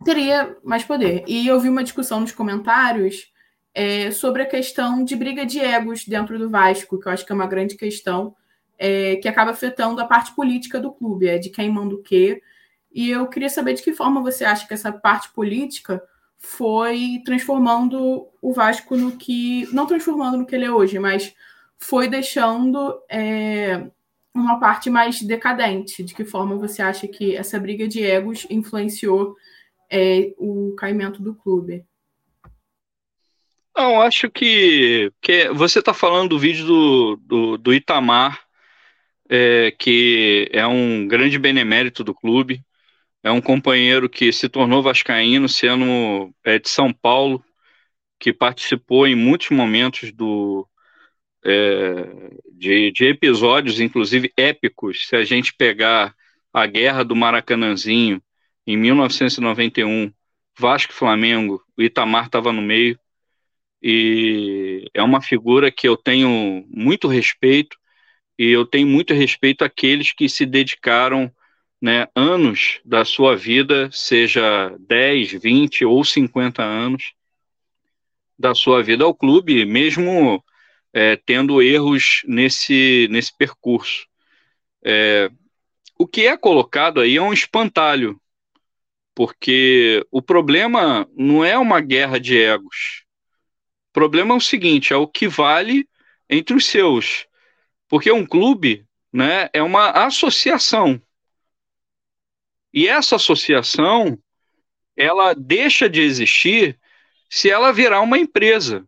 teria mais poder. E eu vi uma discussão nos comentários é, sobre a questão de briga de egos dentro do Vasco, que eu acho que é uma grande questão é, que acaba afetando a parte política do clube, é de quem manda o quê. E eu queria saber de que forma você acha que essa parte política foi transformando o Vasco no que. Não transformando no que ele é hoje, mas foi deixando é, uma parte mais decadente. De que forma você acha que essa briga de egos influenciou é, o caimento do clube? Não, acho que, que você está falando do vídeo do, do, do Itamar é, que é um grande benemérito do clube, é um companheiro que se tornou vascaíno, sendo é, de São Paulo, que participou em muitos momentos do, é, de, de, episódios, inclusive épicos. Se a gente pegar a Guerra do Maracanãzinho, em 1991, Vasco e Flamengo, o Itamar estava no meio, e é uma figura que eu tenho muito respeito, e eu tenho muito respeito àqueles que se dedicaram né, anos da sua vida, seja 10, 20 ou 50 anos da sua vida ao clube, mesmo é, tendo erros nesse, nesse percurso. É, o que é colocado aí é um espantalho, porque o problema não é uma guerra de egos. O problema é o seguinte: é o que vale entre os seus. Porque um clube né, é uma associação. E essa associação, ela deixa de existir se ela virar uma empresa.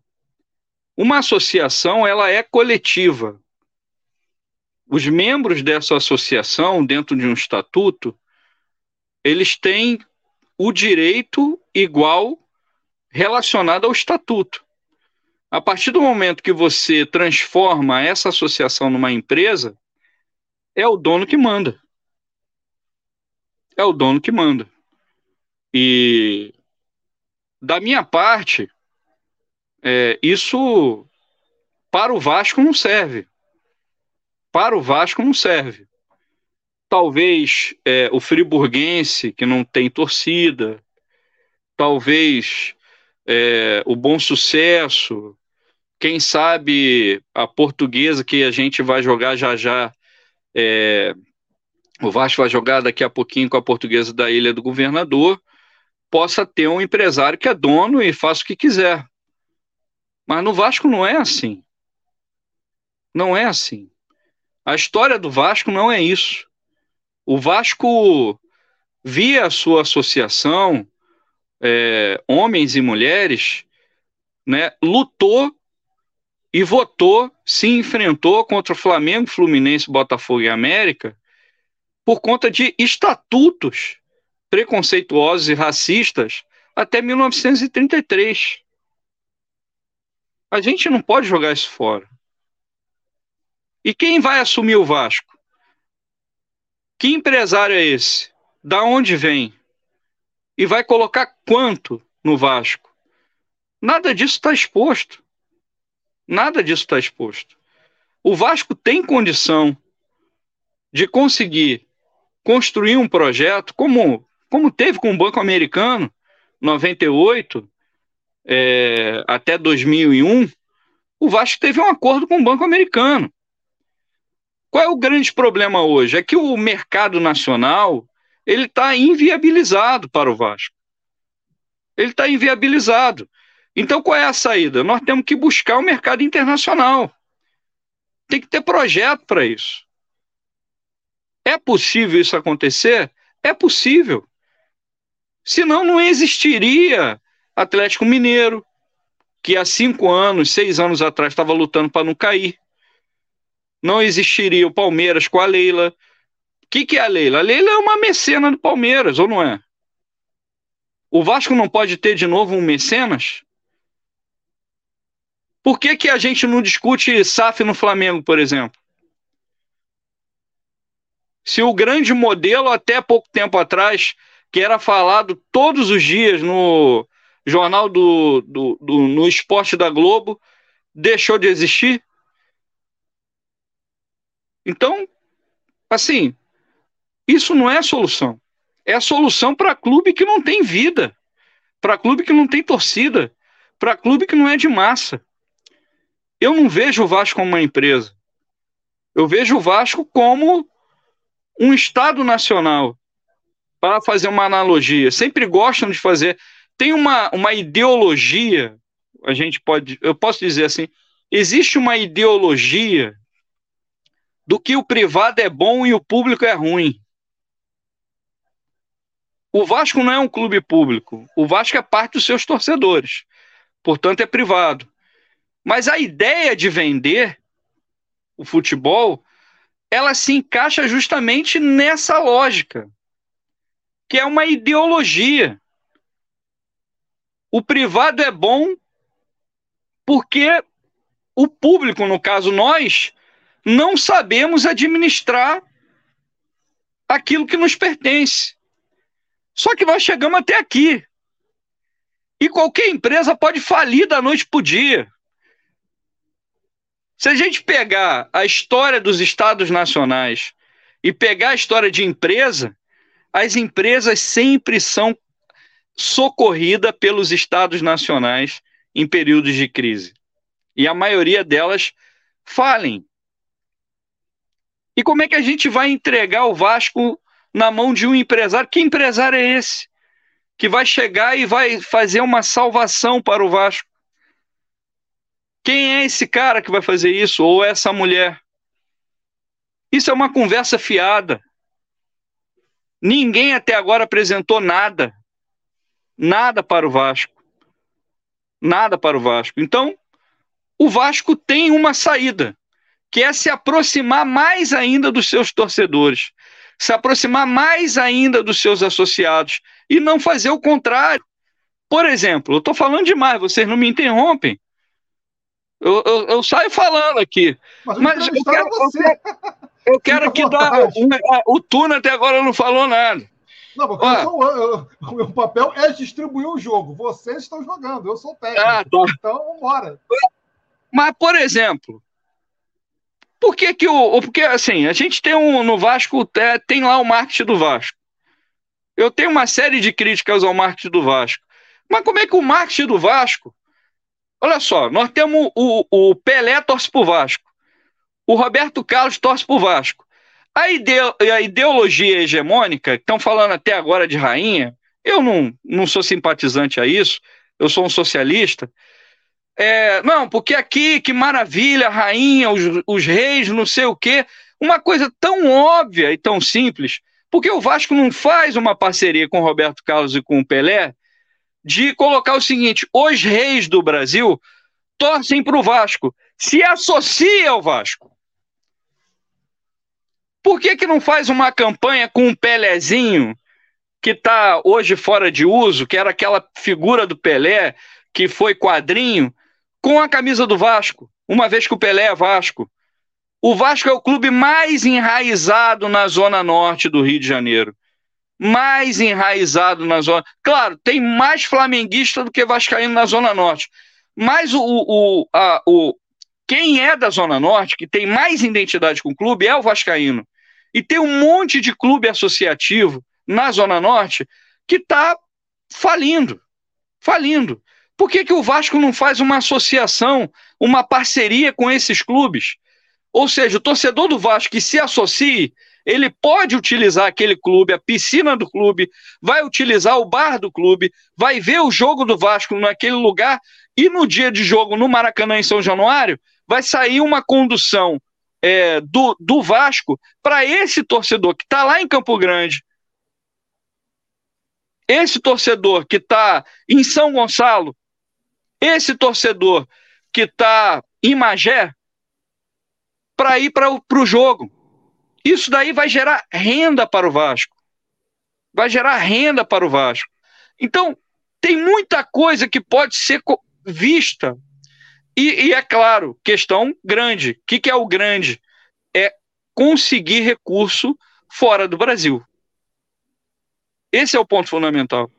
Uma associação, ela é coletiva. Os membros dessa associação, dentro de um estatuto, eles têm o direito igual relacionado ao estatuto. A partir do momento que você transforma essa associação numa empresa, é o dono que manda. é o dono que manda. E da minha parte, é, isso para o Vasco não serve. Para o Vasco não serve. Talvez é, o friburguense, que não tem torcida, talvez é, o bom sucesso, quem sabe a portuguesa que a gente vai jogar já já. É, o Vasco vai jogar daqui a pouquinho com a portuguesa da Ilha do Governador, possa ter um empresário que é dono e faça o que quiser. Mas no Vasco não é assim. Não é assim. A história do Vasco não é isso. O Vasco, via a sua associação, é, homens e mulheres, né, lutou e votou, se enfrentou contra o Flamengo, Fluminense, Botafogo e América por conta de estatutos preconceituosos e racistas até 1933. A gente não pode jogar isso fora. E quem vai assumir o Vasco? Que empresário é esse? Da onde vem? E vai colocar quanto no Vasco? Nada disso está exposto. Nada disso está exposto. O Vasco tem condição de conseguir construir um projeto como, como teve com o Banco Americano, 98 é, até 2001. O Vasco teve um acordo com o Banco Americano. Qual é o grande problema hoje? É que o mercado nacional ele está inviabilizado para o Vasco. Ele está inviabilizado. Então, qual é a saída? Nós temos que buscar o mercado internacional. Tem que ter projeto para isso. É possível isso acontecer? É possível. Senão, não existiria Atlético Mineiro, que há cinco anos, seis anos atrás estava lutando para não cair. Não existiria o Palmeiras com a Leila. O que, que é a Leila? A Leila é uma mecena do Palmeiras, ou não é? O Vasco não pode ter de novo um mecenas? Por que, que a gente não discute SAF no Flamengo, por exemplo? Se o grande modelo, até pouco tempo atrás, que era falado todos os dias no jornal do, do, do no esporte da Globo, deixou de existir? Então, assim, isso não é solução. É solução para clube que não tem vida, para clube que não tem torcida, para clube que não é de massa. Eu não vejo o Vasco como uma empresa. Eu vejo o Vasco como um Estado nacional. Para fazer uma analogia, sempre gostam de fazer. Tem uma, uma ideologia, a gente pode, eu posso dizer assim, existe uma ideologia do que o privado é bom e o público é ruim. O Vasco não é um clube público. O Vasco é parte dos seus torcedores. Portanto, é privado. Mas a ideia de vender o futebol, ela se encaixa justamente nessa lógica, que é uma ideologia. O privado é bom porque o público, no caso nós, não sabemos administrar aquilo que nos pertence. Só que nós chegamos até aqui. E qualquer empresa pode falir da noite para o dia. Se a gente pegar a história dos estados nacionais e pegar a história de empresa, as empresas sempre são socorridas pelos estados nacionais em períodos de crise. E a maioria delas falem. E como é que a gente vai entregar o Vasco na mão de um empresário? Que empresário é esse? Que vai chegar e vai fazer uma salvação para o Vasco? Quem é esse cara que vai fazer isso? Ou essa mulher? Isso é uma conversa fiada. Ninguém até agora apresentou nada. Nada para o Vasco. Nada para o Vasco. Então, o Vasco tem uma saída, que é se aproximar mais ainda dos seus torcedores, se aproximar mais ainda dos seus associados e não fazer o contrário. Por exemplo, eu estou falando demais, vocês não me interrompem. Eu, eu, eu saio falando aqui. Mas, mas eu, quero, eu, quero, eu quero que. O, o Tuna até agora não falou nada. Não, porque o meu papel é distribuir o jogo. Vocês estão jogando, eu sou técnico. Ah, tá. Então, vamos embora. Mas, por exemplo, por que que o... Porque, assim, a gente tem um... No Vasco, é, tem lá o marketing do Vasco. Eu tenho uma série de críticas ao marketing do Vasco. Mas como é que o marketing do Vasco... Olha só, nós temos o, o Pelé torce pro Vasco. O Roberto Carlos torce pro Vasco. A, a ideologia hegemônica, estão falando até agora de rainha, eu não, não sou simpatizante a isso, eu sou um socialista. É, não, porque aqui, que maravilha, rainha, os, os reis, não sei o quê. Uma coisa tão óbvia e tão simples. Porque o Vasco não faz uma parceria com Roberto Carlos e com o Pelé de colocar o seguinte: os reis do Brasil torcem para o Vasco, se associa ao Vasco. Por que, que não faz uma campanha com um Pelézinho, que está hoje fora de uso, que era aquela figura do Pelé, que foi quadrinho, com a camisa do Vasco, uma vez que o Pelé é Vasco? O Vasco é o clube mais enraizado na zona norte do Rio de Janeiro. Mais enraizado na zona. Claro, tem mais flamenguista do que vascaíno na zona norte. Mas o, o, a, o, quem é da Zona Norte, que tem mais identidade com o clube, é o Vascaíno. E tem um monte de clube associativo na Zona Norte que está falindo. Falindo. Por que, que o Vasco não faz uma associação, uma parceria com esses clubes? Ou seja, o torcedor do Vasco que se associe, ele pode utilizar aquele clube, a piscina do clube, vai utilizar o bar do clube, vai ver o jogo do Vasco naquele lugar e no dia de jogo no Maracanã, em São Januário, vai sair uma condução é, do, do Vasco para esse torcedor que está lá em Campo Grande, esse torcedor que está em São Gonçalo, esse torcedor que está em Magé, para ir para o jogo. Isso daí vai gerar renda para o Vasco. Vai gerar renda para o Vasco. Então, tem muita coisa que pode ser vista e, e, é claro, questão grande. O que, que é o grande? É conseguir recurso fora do Brasil. Esse é o ponto fundamental.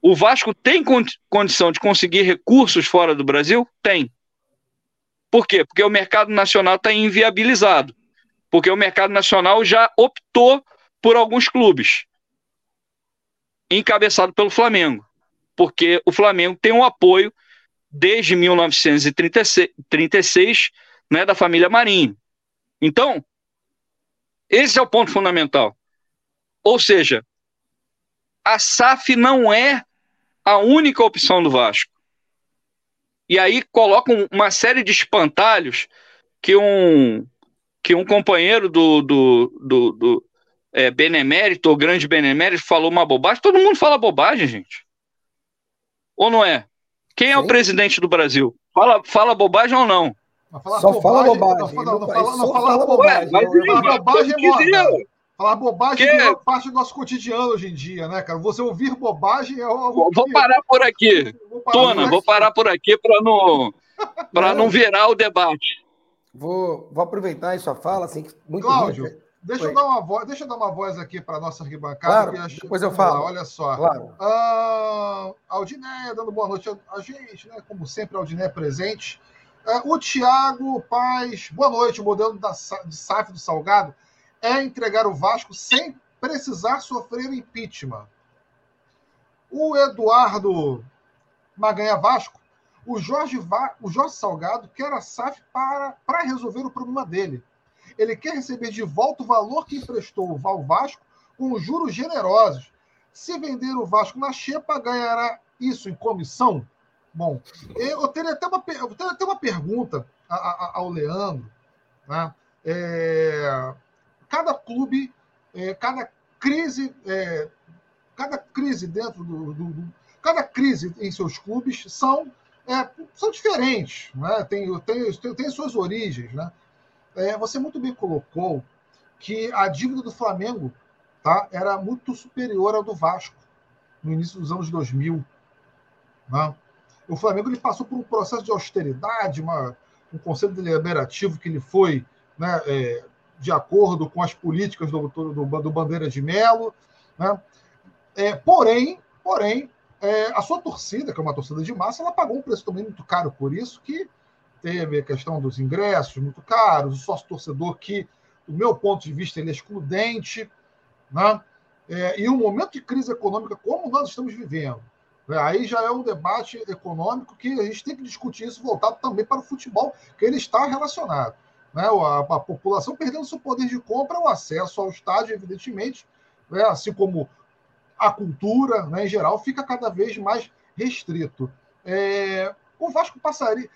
O Vasco tem condição de conseguir recursos fora do Brasil? Tem. Por quê? Porque o mercado nacional está inviabilizado. Porque o mercado nacional já optou por alguns clubes, encabeçado pelo Flamengo. Porque o Flamengo tem um apoio desde 1936, né, da família Marinho. Então, esse é o ponto fundamental. Ou seja, a SAF não é a única opção do Vasco. E aí colocam uma série de espantalhos que um, que um companheiro do, do, do, do é, Benemérito, ou grande Benemérito, falou uma bobagem. Todo mundo fala bobagem, gente. Ou não é? Quem é o presidente do Brasil? Fala, fala bobagem ou não? Só fala bobagem. Não, não, fala, não, fala bobagem. Falar bobagem é Falar bobagem é parte do nosso cotidiano hoje em dia, né, cara? Você ouvir bobagem é algo. Vou parar por aqui. Vou parar Tona, por vou parar por aqui para não, pra não virar o debate. Vou, vou aproveitar sua fala, assim, muito Cláudio, Deixa eu, dar uma voz, deixa eu dar uma voz aqui para a nossa arquibancada. Claro, depois eu falo. Lá, olha só. Claro. Ah, Aldiné dando boa noite a gente, né? Como sempre, Aldiné presente. Ah, o Tiago Paz, boa noite. O modelo da, de SAF do Salgado é entregar o Vasco sem precisar sofrer impeachment. O Eduardo Maganha Vasco, o Jorge, Va, o Jorge Salgado quer a SAF para, para resolver o problema dele ele quer receber de volta o valor que emprestou ao Vasco com juros generosos. Se vender o Vasco na Xepa, ganhará isso em comissão? Bom, eu teria até uma, teria até uma pergunta ao Leandro. Né? É, cada clube, é, cada crise, é, cada crise dentro do, do, do, cada crise em seus clubes são é, são diferentes, né? tem, tem, tem, tem suas origens, né? É, você muito bem colocou que a dívida do Flamengo tá, era muito superior ao do Vasco no início dos anos 2000. Né? O Flamengo ele passou por um processo de austeridade, uma, um conselho deliberativo que ele foi né, é, de acordo com as políticas do, do, do Bandeira de Melo. Né? É, porém, porém, é, a sua torcida, que é uma torcida de massa, ela pagou um preço também muito caro por isso, que teve a questão dos ingressos muito caros, o sócio torcedor que, do meu ponto de vista, ele é excludente, né? É, e um momento de crise econômica como nós estamos vivendo, né? aí já é um debate econômico que a gente tem que discutir isso voltado também para o futebol, que ele está relacionado. Né? A, a população perdendo seu poder de compra, o acesso ao estádio, evidentemente, né? assim como a cultura, né, em geral, fica cada vez mais restrito. É, o Vasco passaria.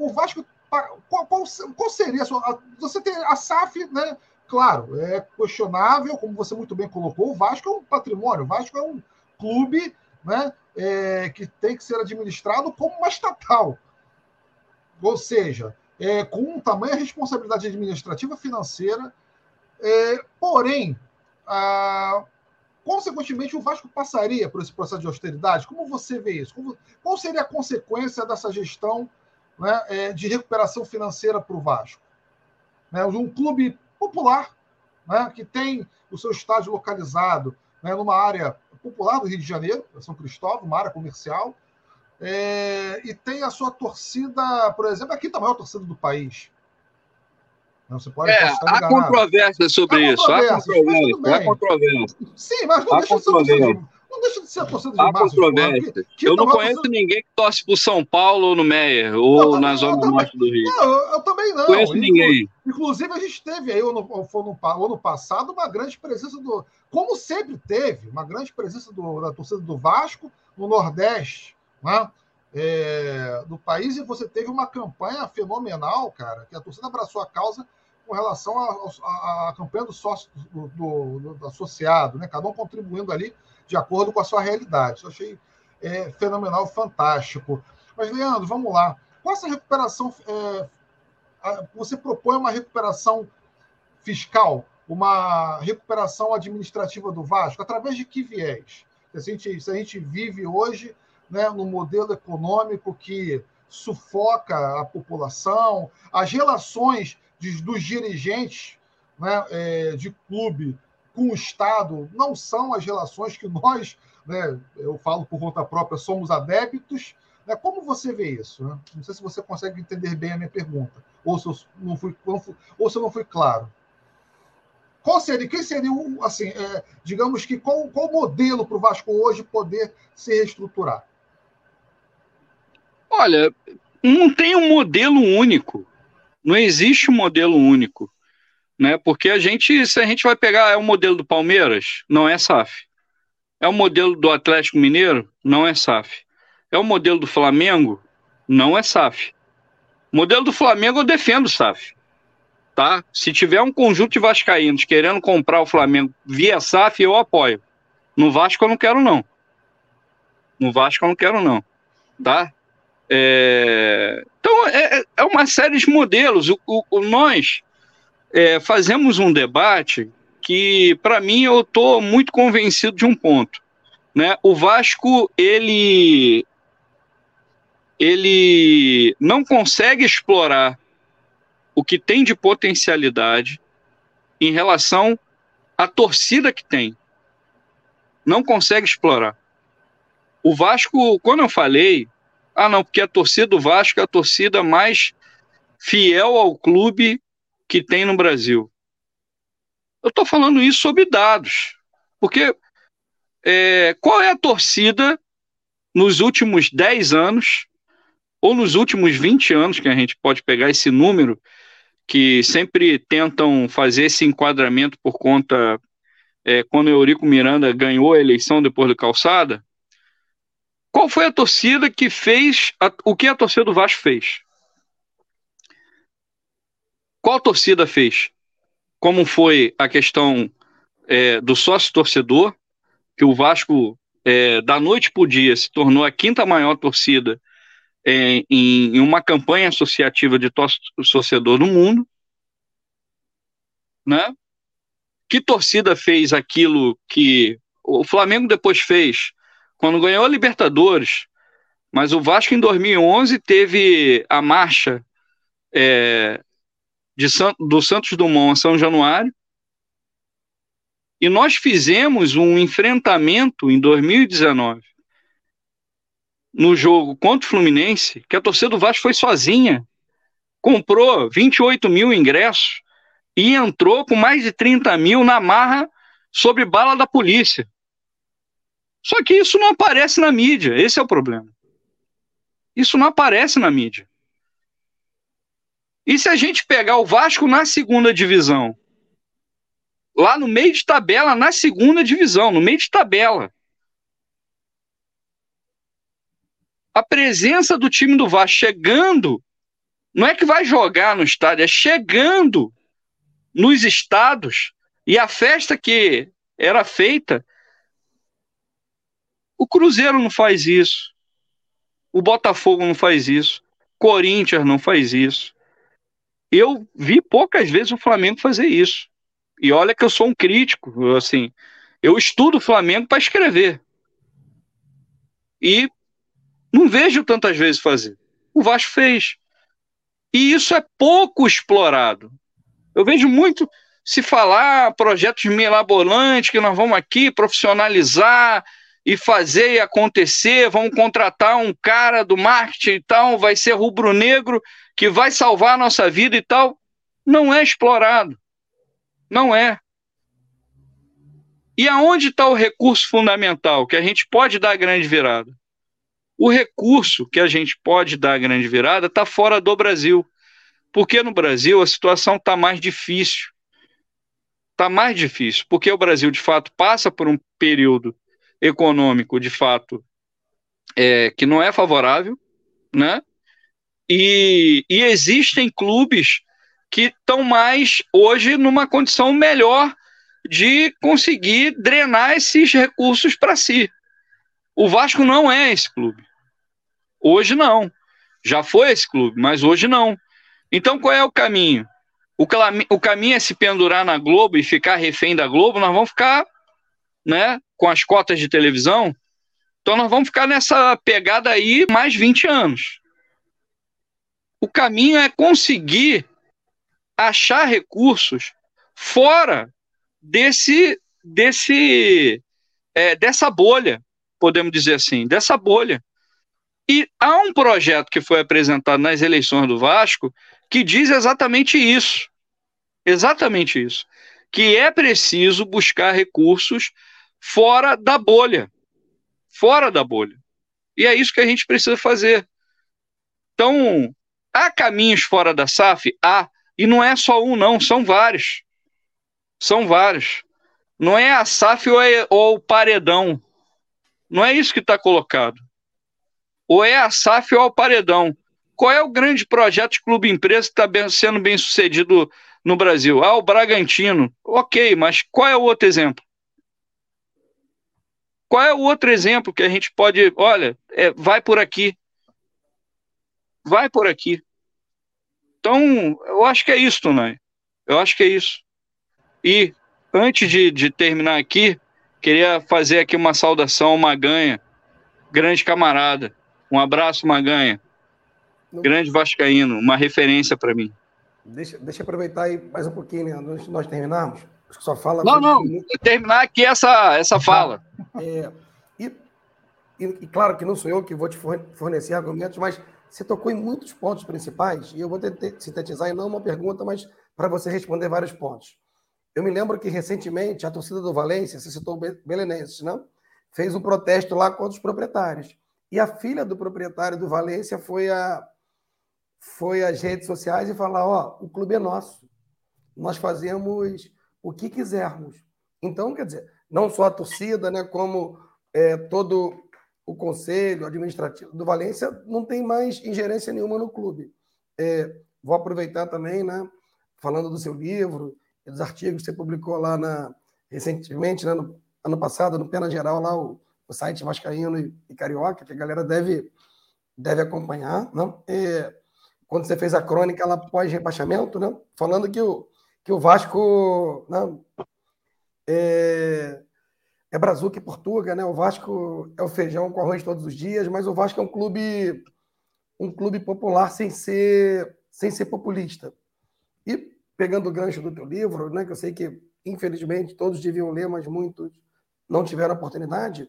O Vasco. Qual, qual, qual seria a sua. Você tem a SAF, né? Claro, é questionável, como você muito bem colocou, o Vasco é um patrimônio, o Vasco é um clube né, é, que tem que ser administrado como uma estatal. Ou seja, é, com tamanho responsabilidade administrativa financeira. É, porém, a, consequentemente, o Vasco passaria por esse processo de austeridade. Como você vê isso? Como, qual seria a consequência dessa gestão né, é, de recuperação financeira para o Vasco? Né, um clube popular, né, que tem o seu estádio localizado né, numa área popular do Rio de Janeiro, São Cristóvão, uma área comercial, é, e tem a sua torcida, por exemplo, aqui também é a torcida do país. Você pode é, há controvérsia sobre há isso. Há controvérsia. Há controvérsia. Sim, mas não, deixa de, ser não deixa de ser a torcida de massa. Controvérsia. Eu não conheço ninguém que torce pro São Paulo ou no Meyer, ou não, na zona norte do Rio. Não, eu, eu também não. Conheço ninguém. Inclusive, a gente teve aí, no, foi no, ano passado, uma grande presença do. Como sempre teve, uma grande presença do, da torcida do Vasco no Nordeste. Né? É, do país e você teve uma campanha fenomenal, cara, que a torcida abraçou a causa com relação à campanha do sócio do, do, do, associado, né? Cada um contribuindo ali de acordo com a sua realidade. Isso eu achei é, fenomenal, fantástico. Mas, Leandro, vamos lá. Qual essa recuperação? É, você propõe uma recuperação fiscal, uma recuperação administrativa do Vasco, através de que viés? Se a gente, se a gente vive hoje né, no modelo econômico que sufoca a população, as relações de, dos dirigentes né, é, de clube com o Estado não são as relações que nós, né, eu falo por conta própria, somos adébitos. Né? Como você vê isso? Né? Não sei se você consegue entender bem a minha pergunta, ou se eu não fui, ou se eu não fui claro. Qual seria, quem seria, assim, é, digamos que, qual, qual modelo para o Vasco hoje poder se reestruturar? Olha, não tem um modelo único. Não existe um modelo único, né? Porque a gente, se a gente vai pegar, é o modelo do Palmeiras, não é SAF. É o modelo do Atlético Mineiro, não é SAF. É o modelo do Flamengo, não é SAF. O modelo do Flamengo eu defendo SAF. Tá? Se tiver um conjunto de vascaínos querendo comprar o Flamengo via SAF, eu apoio. No Vasco eu não quero não. No Vasco eu não quero não, tá? É, então, é, é, uma série de modelos. O, o nós é, fazemos um debate que, para mim, eu estou muito convencido de um ponto. Né? O Vasco, ele, ele não consegue explorar o que tem de potencialidade em relação à torcida que tem. Não consegue explorar. O Vasco, quando eu falei ah, não, porque a torcida do Vasco é a torcida mais fiel ao clube que tem no Brasil. Eu estou falando isso sob dados. Porque é, qual é a torcida nos últimos 10 anos, ou nos últimos 20 anos, que a gente pode pegar esse número, que sempre tentam fazer esse enquadramento por conta. É, quando Eurico Miranda ganhou a eleição depois do Calçada, qual foi a torcida que fez a, o que a torcida do Vasco fez? Qual torcida fez? Como foi a questão é, do sócio torcedor, que o Vasco, é, da noite para o dia, se tornou a quinta maior torcida é, em, em, uma campanha associativa de torcedor no mundo, né? Que torcida fez aquilo que o Flamengo depois fez quando ganhou a Libertadores, mas o Vasco em 2011 teve a marcha é, de San, do Santos Dumont a São Januário, E nós fizemos um enfrentamento em 2019 no jogo contra o Fluminense, que a torcida do Vasco foi sozinha, comprou 28 mil ingressos e entrou com mais de 30 mil na marra sobre bala da polícia. Só que isso não aparece na mídia, esse é o problema. Isso não aparece na mídia. E se a gente pegar o Vasco na segunda divisão, lá no meio de tabela, na segunda divisão, no meio de tabela, a presença do time do Vasco chegando, não é que vai jogar no estádio, é chegando nos estados e a festa que era feita. O Cruzeiro não faz isso. O Botafogo não faz isso. Corinthians não faz isso. Eu vi poucas vezes o Flamengo fazer isso. E olha que eu sou um crítico, assim, eu estudo o Flamengo para escrever. E não vejo tantas vezes fazer. O Vasco fez. E isso é pouco explorado. Eu vejo muito se falar projetos mirabolantes que nós vamos aqui profissionalizar e fazer e acontecer, vamos contratar um cara do marketing e tal, vai ser rubro-negro que vai salvar a nossa vida e tal. Não é explorado. Não é. E aonde está o recurso fundamental que a gente pode dar a grande virada? O recurso que a gente pode dar a grande virada está fora do Brasil. Porque no Brasil a situação está mais difícil. Está mais difícil, porque o Brasil, de fato, passa por um período econômico, de fato, é, que não é favorável, né? E, e existem clubes que estão mais hoje numa condição melhor de conseguir drenar esses recursos para si. O Vasco não é esse clube. Hoje não. Já foi esse clube, mas hoje não. Então qual é o caminho? O, o caminho é se pendurar na Globo e ficar refém da Globo, nós vamos ficar né, com as cotas de televisão. Então nós vamos ficar nessa pegada aí mais 20 anos. O caminho é conseguir achar recursos fora desse desse é, dessa bolha, podemos dizer assim, dessa bolha. E há um projeto que foi apresentado nas eleições do Vasco que diz exatamente isso. Exatamente isso. Que é preciso buscar recursos fora da bolha. Fora da bolha. E é isso que a gente precisa fazer. Então, há caminhos fora da SAF? Há. E não é só um, não, são vários. São vários. Não é a SAF ou, é, ou o paredão. Não é isso que está colocado ou é a SAF ou é o Paredão. Qual é o grande projeto de clube empresa que está sendo bem sucedido no Brasil? Ah, o Bragantino. Ok, mas qual é o outro exemplo? Qual é o outro exemplo que a gente pode. Olha, é, vai por aqui. Vai por aqui. Então, eu acho que é isso, Tonai. Eu acho que é isso. E, antes de, de terminar aqui, queria fazer aqui uma saudação ao Maganha, grande camarada. Um abraço, Maganha. Grande Vascaíno, uma referência para mim. Deixa, deixa eu aproveitar aí mais um pouquinho, né, antes de nós terminarmos. Só fala. Não, não, terminar aqui essa, essa fala. É, e, e, e, claro que não sou eu que vou te fornecer argumentos, mas você tocou em muitos pontos principais, e eu vou tentar sintetizar e não uma pergunta, mas para você responder vários pontos. Eu me lembro que recentemente a torcida do Valência, você citou o Belenenses, não? Fez um protesto lá contra os proprietários. E a filha do proprietário do Valência foi, a, foi às redes sociais e falar: ó, o clube é nosso. Nós fazemos o que quisermos. Então, quer dizer, não só a torcida, né, como é, todo o conselho administrativo do Valência não tem mais ingerência nenhuma no clube. É, vou aproveitar também, né, falando do seu livro, dos artigos que você publicou lá na, recentemente, né, no ano passado, no Pena Geral, lá, o o site Vascaíno e, e, Carioca, que a galera deve, deve acompanhar. Não? E, quando você fez a crônica lá pós-rebaixamento, né? falando que o, que o Vasco não, é, é Brazuca e Portuga, né? o Vasco é o feijão com arroz todos os dias, mas o Vasco é um clube um clube popular sem ser sem ser populista. E pegando o gancho do teu livro, né, que eu sei que infelizmente, todos deviam ler, mas muitos não tiveram oportunidade.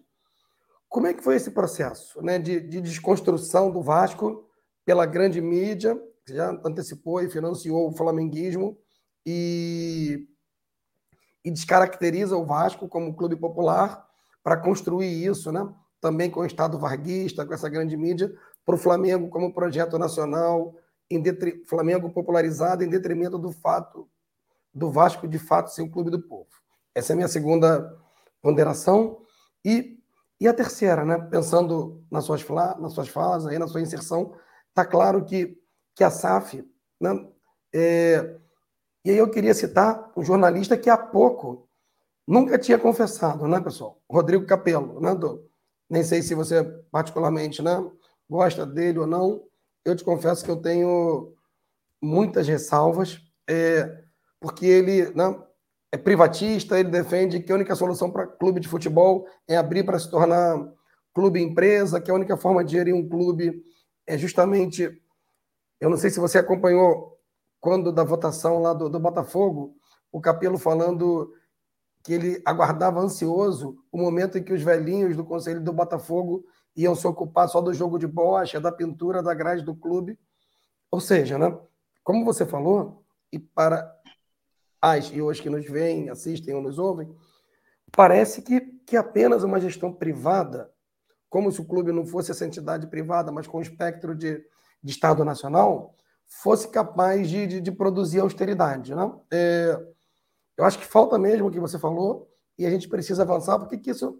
Como é que foi esse processo né, de, de desconstrução do Vasco pela grande mídia, que já antecipou e financiou o flamenguismo e, e descaracteriza o Vasco como clube popular para construir isso, né? também com o Estado varguista, com essa grande mídia, para o Flamengo como projeto nacional, detri... Flamengo popularizado em detrimento do fato do Vasco de fato ser um clube do povo. Essa é a minha segunda ponderação. E, e a terceira, né? pensando nas suas, nas suas falas, aí, na sua inserção, está claro que, que a SAF. Né? É... e aí eu queria citar um jornalista que há pouco nunca tinha confessado, né, pessoal? Rodrigo Capello, né, do, nem sei se você particularmente né, gosta dele ou não. Eu te confesso que eu tenho muitas ressalvas, é, porque ele né, é privatista, ele defende que a única solução para clube de futebol é abrir para se tornar clube empresa, que a única forma de gerir um clube é justamente. Eu não sei se você acompanhou quando da votação lá do, do Botafogo, o Capelo falando que ele aguardava ansioso o momento em que os velhinhos do Conselho do Botafogo iam se ocupar só do jogo de bocha, da pintura da grade do clube. Ou seja, né, como você falou, e para as e os que nos veem, assistem ou nos ouvem, parece que, que apenas uma gestão privada, como se o clube não fosse essa entidade privada, mas com espectro de, de Estado Nacional, fosse capaz de, de, de produzir austeridade. Né? É, eu acho que falta mesmo o que você falou e a gente precisa avançar, porque que isso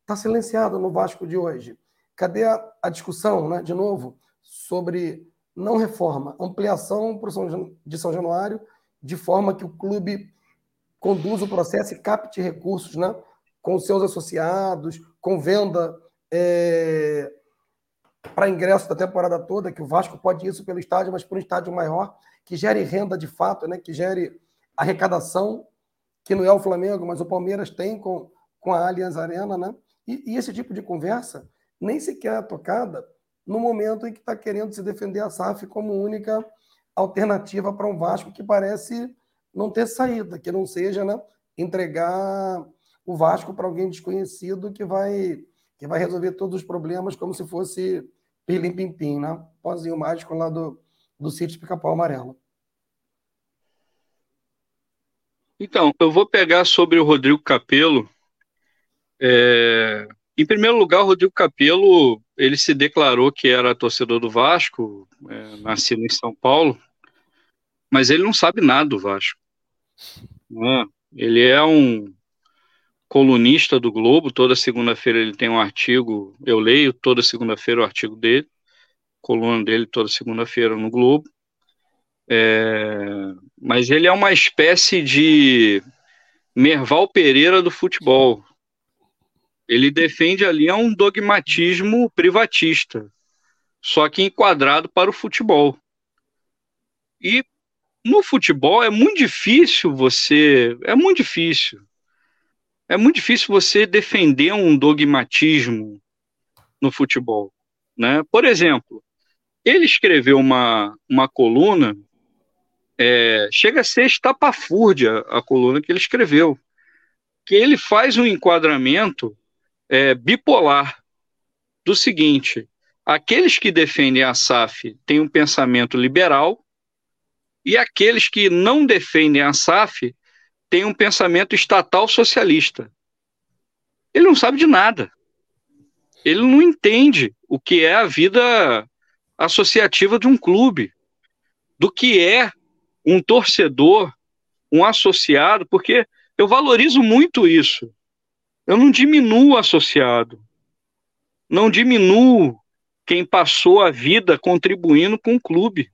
está silenciado no Vasco de hoje. Cadê a, a discussão, né, de novo, sobre não reforma, ampliação São, de São Januário, de forma que o clube conduza o processo e capte recursos né, com seus associados, com venda é, para ingresso da temporada toda, que o Vasco pode ir isso pelo estádio, mas por um estádio maior, que gere renda de fato, né, que gere arrecadação que não é o Flamengo, mas o Palmeiras tem com, com a Allianz Arena, né? E, e esse tipo de conversa nem sequer é tocada no momento em que está querendo se defender a SAF como única alternativa para um Vasco que parece não ter saída, que não seja né, entregar o Vasco para alguém desconhecido que vai que vai resolver todos os problemas como se fosse pirlim pim pim, né? Pozinho mágico lá do, do sítio Pica-Pau Amarelo. Então, eu vou pegar sobre o Rodrigo Capello. É... Em primeiro lugar, o Rodrigo Capello, ele se declarou que era torcedor do Vasco, é, nascido em São Paulo, mas ele não sabe nada do Vasco. Né? Ele é um colunista do Globo, toda segunda-feira ele tem um artigo, eu leio toda segunda-feira o artigo dele, coluna dele toda segunda-feira no Globo. É, mas ele é uma espécie de Merval Pereira do futebol. Ele defende ali um dogmatismo privatista, só que enquadrado para o futebol. E no futebol é muito difícil você. É muito difícil. É muito difícil você defender um dogmatismo no futebol. Né? Por exemplo, ele escreveu uma, uma coluna é, chega a ser estapafúrdia a coluna que ele escreveu, que ele faz um enquadramento é, bipolar do seguinte: aqueles que defendem a SAF têm um pensamento liberal e aqueles que não defendem a SAF têm um pensamento estatal socialista. Ele não sabe de nada. Ele não entende o que é a vida associativa de um clube, do que é um torcedor, um associado, porque eu valorizo muito isso. Eu não diminuo o associado. Não diminuo quem passou a vida contribuindo com o clube,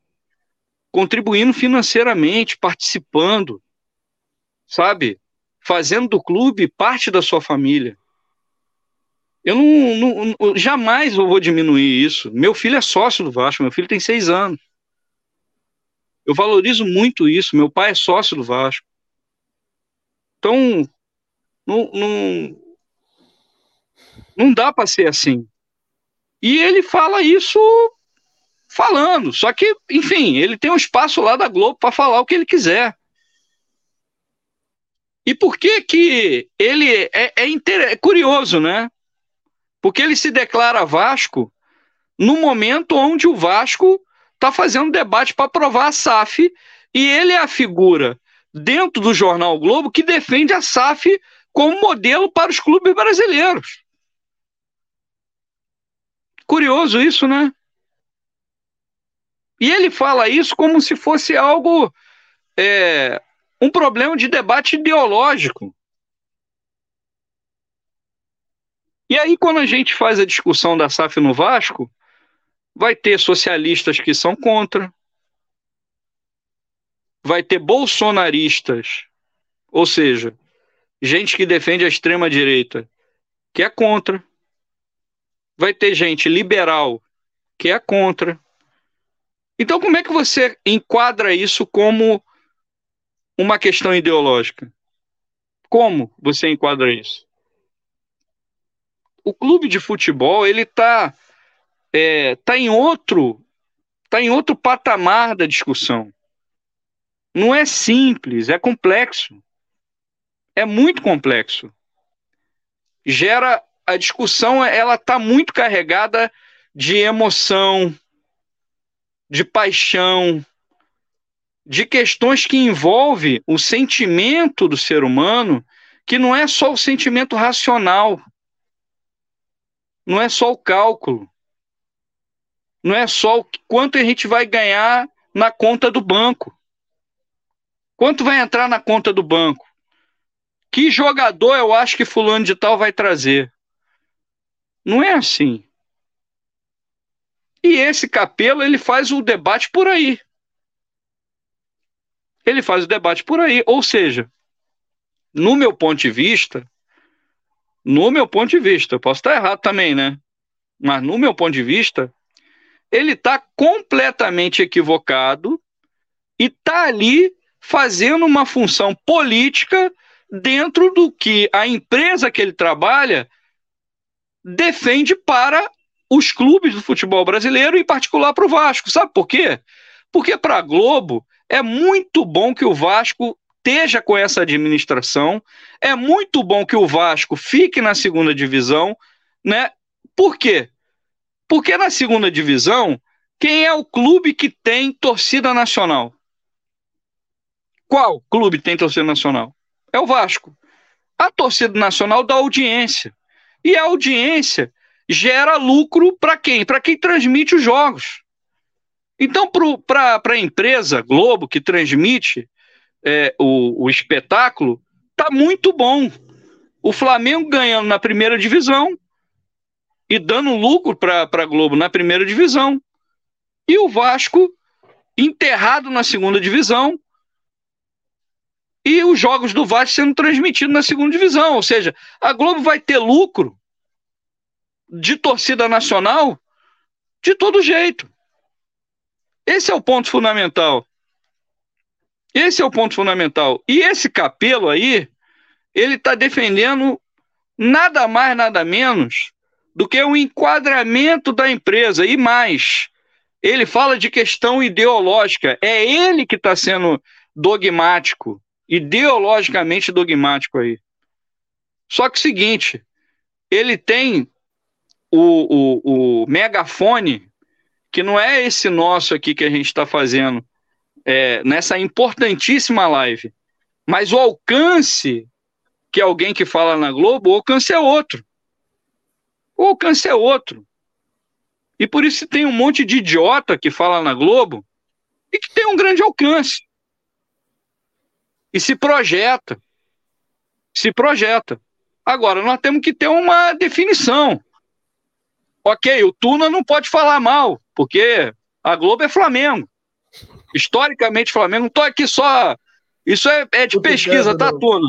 contribuindo financeiramente, participando, sabe? Fazendo do clube parte da sua família. Eu não, não, jamais eu vou diminuir isso. Meu filho é sócio do Vasco, meu filho tem seis anos. Eu valorizo muito isso. Meu pai é sócio do Vasco. Então, não, não, não dá para ser assim. E ele fala isso falando. Só que, enfim, ele tem um espaço lá da Globo para falar o que ele quiser. E por que que ele é, é, inter... é curioso, né? Porque ele se declara Vasco no momento onde o Vasco está fazendo debate para aprovar a SAF e ele é a figura dentro do jornal Globo que defende a SAF como modelo para os clubes brasileiros. Curioso isso, né? E ele fala isso como se fosse algo, é, um problema de debate ideológico. E aí, quando a gente faz a discussão da SAF no Vasco, vai ter socialistas que são contra, vai ter bolsonaristas, ou seja, gente que defende a extrema-direita, que é contra, vai ter gente liberal que é contra. Então, como é que você enquadra isso como uma questão ideológica? Como você enquadra isso? O clube de futebol ele está é, tá em outro tá em outro patamar da discussão. Não é simples, é complexo. É muito complexo. Gera a discussão, ela está muito carregada de emoção, de paixão, de questões que envolvem o sentimento do ser humano, que não é só o sentimento racional, não é só o cálculo, não é só o quanto a gente vai ganhar na conta do banco. Quanto vai entrar na conta do banco? Que jogador eu acho que fulano de tal vai trazer? Não é assim. E esse Capelo, ele faz o debate por aí. Ele faz o debate por aí. Ou seja, no meu ponto de vista, no meu ponto de vista, eu posso estar errado também, né? Mas no meu ponto de vista, ele está completamente equivocado e está ali fazendo uma função política dentro do que a empresa que ele trabalha defende para os clubes do futebol brasileiro, em particular para o Vasco. Sabe por quê? Porque para a Globo é muito bom que o Vasco esteja com essa administração, é muito bom que o Vasco fique na segunda divisão, né? Por quê? Porque na segunda divisão, quem é o clube que tem torcida nacional? Qual clube tem torcida nacional? É o Vasco. A torcida nacional dá audiência. E a audiência gera lucro para quem? Para quem transmite os jogos. Então, para a empresa Globo, que transmite é, o, o espetáculo, tá muito bom. O Flamengo ganhando na primeira divisão e dando lucro para a Globo na primeira divisão. E o Vasco enterrado na segunda divisão, e os jogos do Vasco sendo transmitidos na segunda divisão. Ou seja, a Globo vai ter lucro de torcida nacional de todo jeito. Esse é o ponto fundamental. Esse é o ponto fundamental. E esse capelo aí, ele está defendendo nada mais, nada menos do que o enquadramento da empresa. E mais, ele fala de questão ideológica. É ele que está sendo dogmático ideologicamente dogmático aí. Só que o seguinte, ele tem o, o, o megafone, que não é esse nosso aqui que a gente está fazendo é, nessa importantíssima live, mas o alcance que alguém que fala na Globo, o alcance é outro. O alcance é outro. E por isso tem um monte de idiota que fala na Globo e que tem um grande alcance e se projeta. Se projeta. Agora, nós temos que ter uma definição. Ok, o Tuna não pode falar mal, porque a Globo é Flamengo. Historicamente, Flamengo. Não estou aqui só. Isso é, é de pesquisa, tá, Tuna?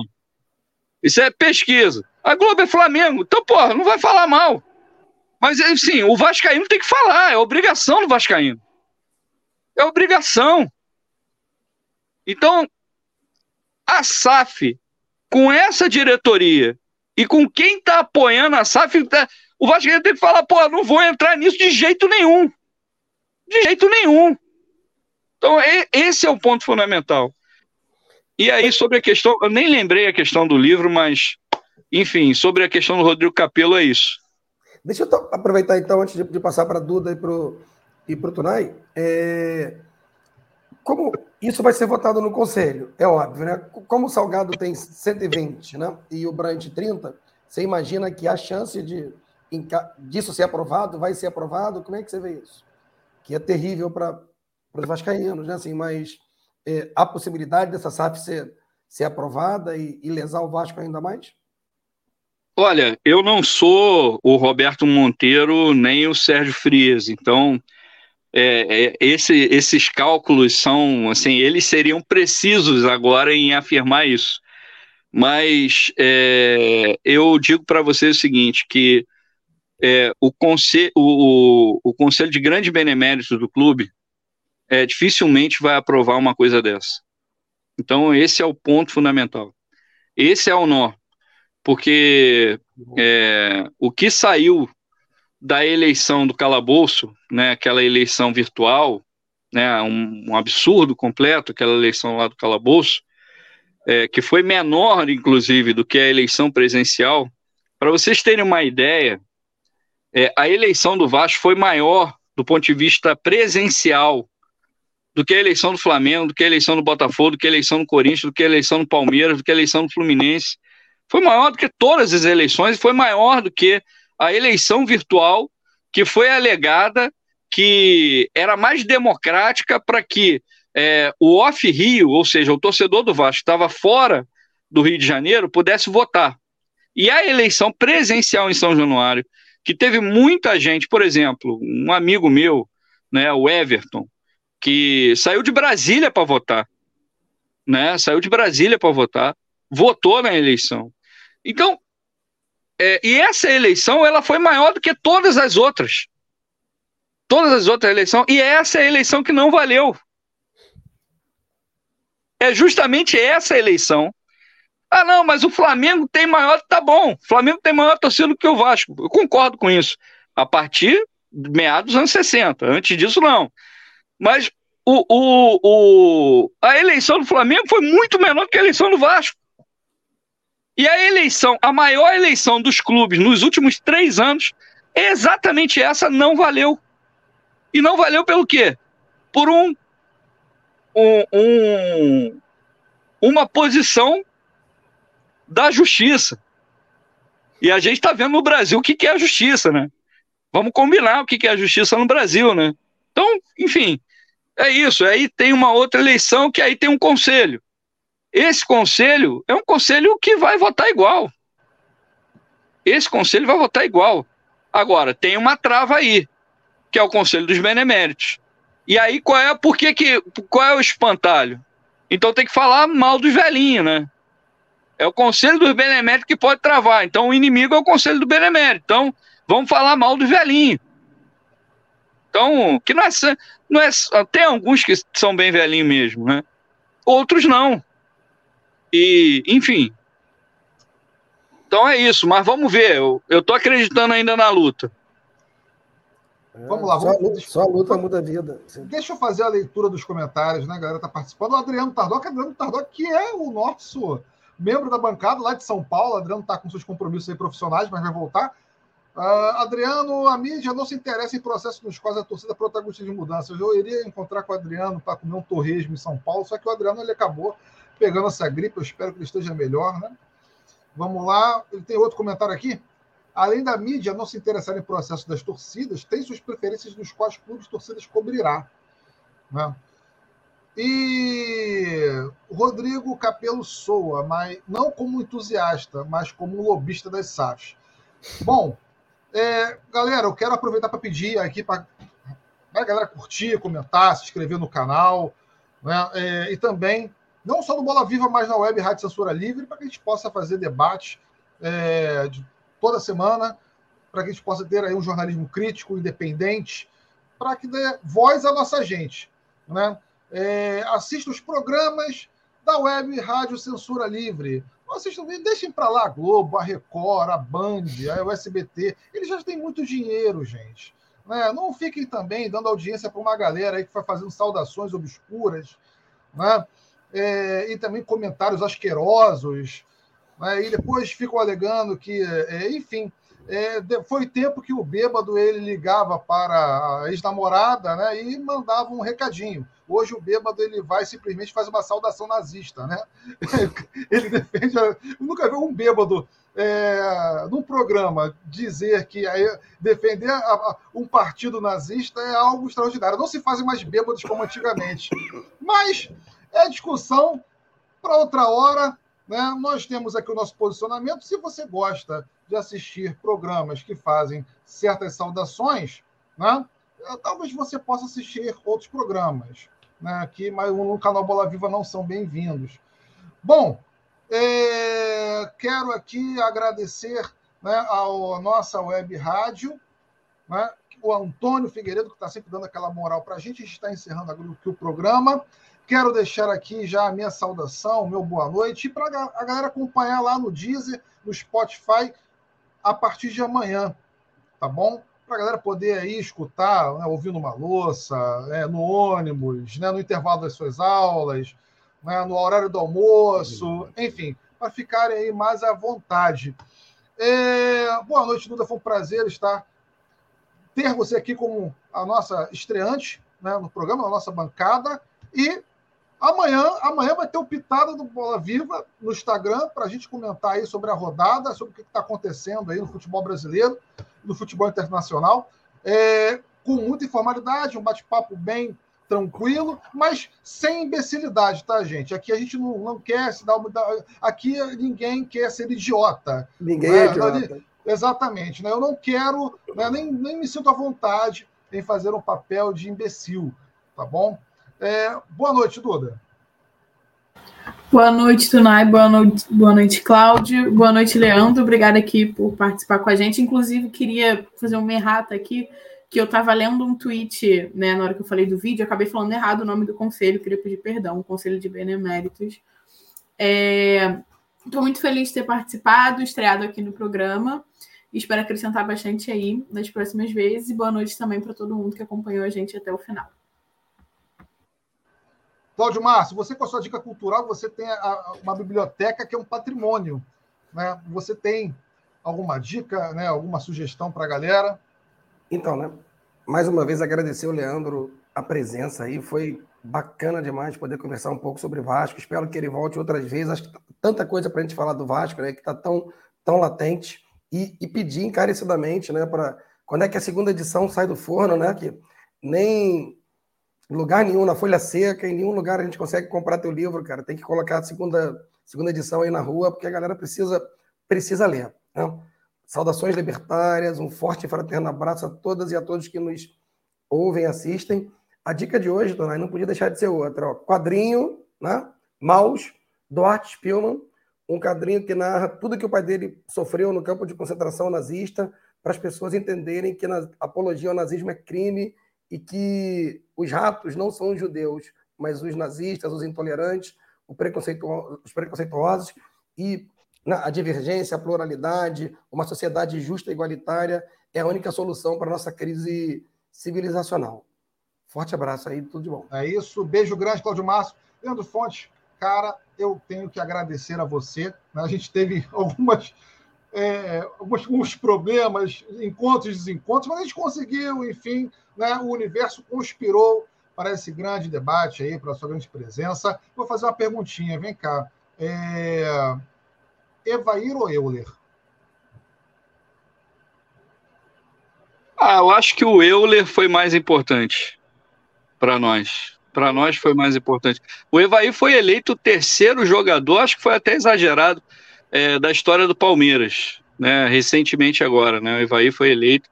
Isso é pesquisa. A Globo é Flamengo. Então, porra, não vai falar mal. Mas, sim, o Vascaíno tem que falar. É obrigação do Vascaíno. É obrigação. Então, a SAF, com essa diretoria e com quem está apoiando a SAF, tá, o Vasco tem que falar, pô, não vou entrar nisso de jeito nenhum. De jeito nenhum. Então, esse é o ponto fundamental. E aí, sobre a questão, eu nem lembrei a questão do livro, mas, enfim, sobre a questão do Rodrigo Capello, é isso. Deixa eu aproveitar, então, antes de, passar para a Duda e para o e Tunai. É... Como isso vai ser votado no Conselho, é óbvio, né? Como o Salgado tem 120 né, e o Brant 30, você imagina que a chance de, disso ser aprovado vai ser aprovado? Como é que você vê isso? Que é terrível para os vascaínos, né? Assim, mas é, há possibilidade dessa SAF ser, ser aprovada e, e lesar o Vasco ainda mais? Olha, eu não sou o Roberto Monteiro nem o Sérgio Frias, então é, é, esse, esses cálculos são, assim, eles seriam precisos agora em afirmar isso. Mas é, eu digo para vocês o seguinte, que é, o, conselho, o, o, Conselho de Grande Beneméritos do clube é, dificilmente vai aprovar uma coisa dessa. Então, esse é o ponto fundamental. Esse é o nó. Porque é, o que saiu da eleição do calabouço, né, aquela eleição virtual, né, um, um absurdo completo, aquela eleição lá do calabouço, é, que foi menor, inclusive, do que a eleição presencial. Para vocês terem uma ideia, é, a eleição do Vasco foi maior do ponto de vista presencial do que a eleição do Flamengo, do que a eleição do Botafogo, do que a eleição do Corinthians, do que a eleição do Palmeiras, do que a eleição do Fluminense. Foi maior do que todas as eleições, foi maior do que a eleição virtual que foi alegada que era mais democrática para que é, o off-Rio, ou seja, o torcedor do Vasco estava fora do Rio de Janeiro, pudesse votar. E a eleição presencial em São Januário, que teve muita gente, por exemplo, um amigo meu, né, o Everton, que saiu de Brasília para votar, né, saiu de Brasília para votar, votou na eleição. Então, é, e essa eleição ela foi maior do que todas as outras. Todas as outras eleições. E essa é a eleição que não valeu. É justamente essa eleição. Ah, não, mas o Flamengo tem maior. Tá bom, o Flamengo tem maior torcida do que o Vasco. Eu concordo com isso. A partir de meados dos anos 60. Antes disso, não. Mas o, o, o, a eleição do Flamengo foi muito menor que a eleição do Vasco. E a eleição, a maior eleição dos clubes nos últimos três anos, exatamente essa, não valeu. E não valeu pelo quê? Por um, um, um uma posição da justiça. E a gente está vendo no Brasil o que, que é a justiça, né? Vamos combinar o que, que é a justiça no Brasil, né? Então, enfim, é isso. Aí tem uma outra eleição que aí tem um conselho. Esse conselho é um conselho que vai votar igual. Esse conselho vai votar igual. Agora, tem uma trava aí, que é o conselho dos beneméritos. E aí, qual é, por que que, qual é o espantalho? Então tem que falar mal dos velhinhos, né? É o conselho dos beneméritos que pode travar. Então o inimigo é o conselho do benemérito. Então vamos falar mal dos velhinhos. Então, que não é, não é. Tem alguns que são bem velhinhos mesmo, né? Outros não. E, enfim. Então é isso, mas vamos ver. Eu, eu tô acreditando ainda na luta. É, vamos lá, vamos... Só, a luta, só a luta muda a vida. Deixa eu fazer a leitura dos comentários, né? A galera tá participando. O Adriano Tardoc, Adriano Tardoc, que é o nosso membro da bancada lá de São Paulo. Adriano tá com seus compromissos aí profissionais, mas vai voltar. Uh, Adriano, a mídia não se interessa em processos nos quais a torcida protagonista de mudanças. Eu iria encontrar com o Adriano para comer um torresmo em São Paulo, só que o Adriano ele acabou pegando essa gripe, eu espero que ele esteja melhor, né? Vamos lá, ele tem outro comentário aqui. Além da mídia não se interessar em processo das torcidas, tem suas preferências nos quais clubes torcidas cobrirá. Né? E Rodrigo Capelo soa, mas não como entusiasta, mas como lobista das SAFs. Bom, é, galera, eu quero aproveitar para pedir aqui para a galera curtir, comentar, se inscrever no canal, né? É, e também não só no Bola Viva, mas na web Rádio Censura Livre, para que a gente possa fazer debate é, de toda semana, para que a gente possa ter aí um jornalismo crítico, independente, para que dê voz à nossa gente. Né? É, assista os programas da web Rádio Censura Livre. Não assistam, deixem para lá a Globo, a Record, a Band, a USBT. Eles já têm muito dinheiro, gente. Né? Não fiquem também dando audiência para uma galera aí que vai fazendo saudações obscuras. Né? é, e também comentários asquerosos, né, e depois ficam alegando que, é, enfim, é, foi tempo que o bêbado ele ligava para a ex-namorada né, e mandava um recadinho. Hoje o bêbado ele vai simplesmente faz uma saudação nazista, né? Ele defende. A... Eu nunca vi um bêbado é, num programa dizer que aí, defender a, a, um partido nazista é algo extraordinário. Não se fazem mais bêbados como antigamente. Mas é discussão para outra hora. Né? Nós temos aqui o nosso posicionamento. Se você gosta de assistir programas que fazem certas saudações, né? talvez você possa assistir outros programas né, que mas no canal Bola Viva não são bem-vindos. Bom, é, quero aqui agradecer né, a nossa web rádio, né, o Antônio Figueiredo, que está sempre dando aquela moral para a gente. A gente está encerrando agora o programa. Quero deixar aqui já a minha saudação, meu boa noite, para a galera acompanhar lá no Deezer, no Spotify, a partir de amanhã, tá bom? Para a galera poder aí escutar, né, ouvindo uma louça, é, no ônibus, né, no intervalo das suas aulas, né, no horário do almoço, enfim, para ficarem aí mais à vontade. É, boa noite, Duda. Foi um prazer estar ter você aqui como a nossa estreante né, no programa, na nossa bancada. E Amanhã, amanhã vai ter o Pitada do Bola Viva no Instagram para a gente comentar aí sobre a rodada, sobre o que está acontecendo aí no futebol brasileiro, no futebol internacional, é, com muita informalidade, um bate-papo bem tranquilo, mas sem imbecilidade, tá, gente? Aqui a gente não, não quer se dar uma. Aqui ninguém quer ser idiota. Ninguém né? é idiota. Exatamente, né? Eu não quero, né? nem, nem me sinto à vontade em fazer um papel de imbecil, tá bom? É, boa noite, Duda. Boa noite, Tunai. Boa noite, boa noite, Cláudio. Boa noite, Leandro. Obrigada aqui por participar com a gente. Inclusive, queria fazer um errata aqui, que eu estava lendo um tweet, né, na hora que eu falei do vídeo, acabei falando errado o nome do conselho, queria pedir perdão, o Conselho de Beneméritos. Estou é, muito feliz de ter participado, estreado aqui no programa. Espero acrescentar bastante aí nas próximas vezes. E boa noite também para todo mundo que acompanhou a gente até o final. Cláudio Márcio, você com a sua dica cultural, você tem a, uma biblioteca que é um patrimônio. Né? Você tem alguma dica, né? alguma sugestão para a galera? Então, né? mais uma vez agradecer o Leandro a presença aí. Foi bacana demais poder conversar um pouco sobre Vasco. Espero que ele volte outras vezes. Acho que tá tanta coisa para a gente falar do Vasco, né? que está tão, tão latente. E, e pedir encarecidamente né? para quando é que a segunda edição sai do forno, né? Que nem em lugar nenhum, na Folha Seca, em nenhum lugar a gente consegue comprar teu livro, cara. Tem que colocar a segunda, segunda edição aí na rua, porque a galera precisa, precisa ler. Né? Saudações libertárias, um forte e fraterno abraço a todas e a todos que nos ouvem assistem. A dica de hoje, Dona, não podia deixar de ser outra. Ó. Quadrinho, né? Maus, do Art Spielman, um quadrinho que narra tudo que o pai dele sofreu no campo de concentração nazista, para as pessoas entenderem que a apologia ao nazismo é crime e que os ratos não são os judeus, mas os nazistas, os intolerantes, os preconceituosos e a divergência, a pluralidade, uma sociedade justa e igualitária é a única solução para a nossa crise civilizacional. Forte abraço aí, tudo de bom. É isso, beijo grande, Cláudio Márcio. Leandro Fonte, cara, eu tenho que agradecer a você. Né? A gente teve algumas, é, alguns problemas, encontros e desencontros, mas a gente conseguiu, enfim, né, o universo conspirou para esse grande debate aí, para a sua grande presença. Vou fazer uma perguntinha, vem cá. É... Evair ou Euler? Ah, eu acho que o Euler foi mais importante para nós. Para nós foi mais importante. O Evair foi eleito o terceiro jogador, acho que foi até exagerado, é, da história do Palmeiras, né? Recentemente agora, né? O Evair foi eleito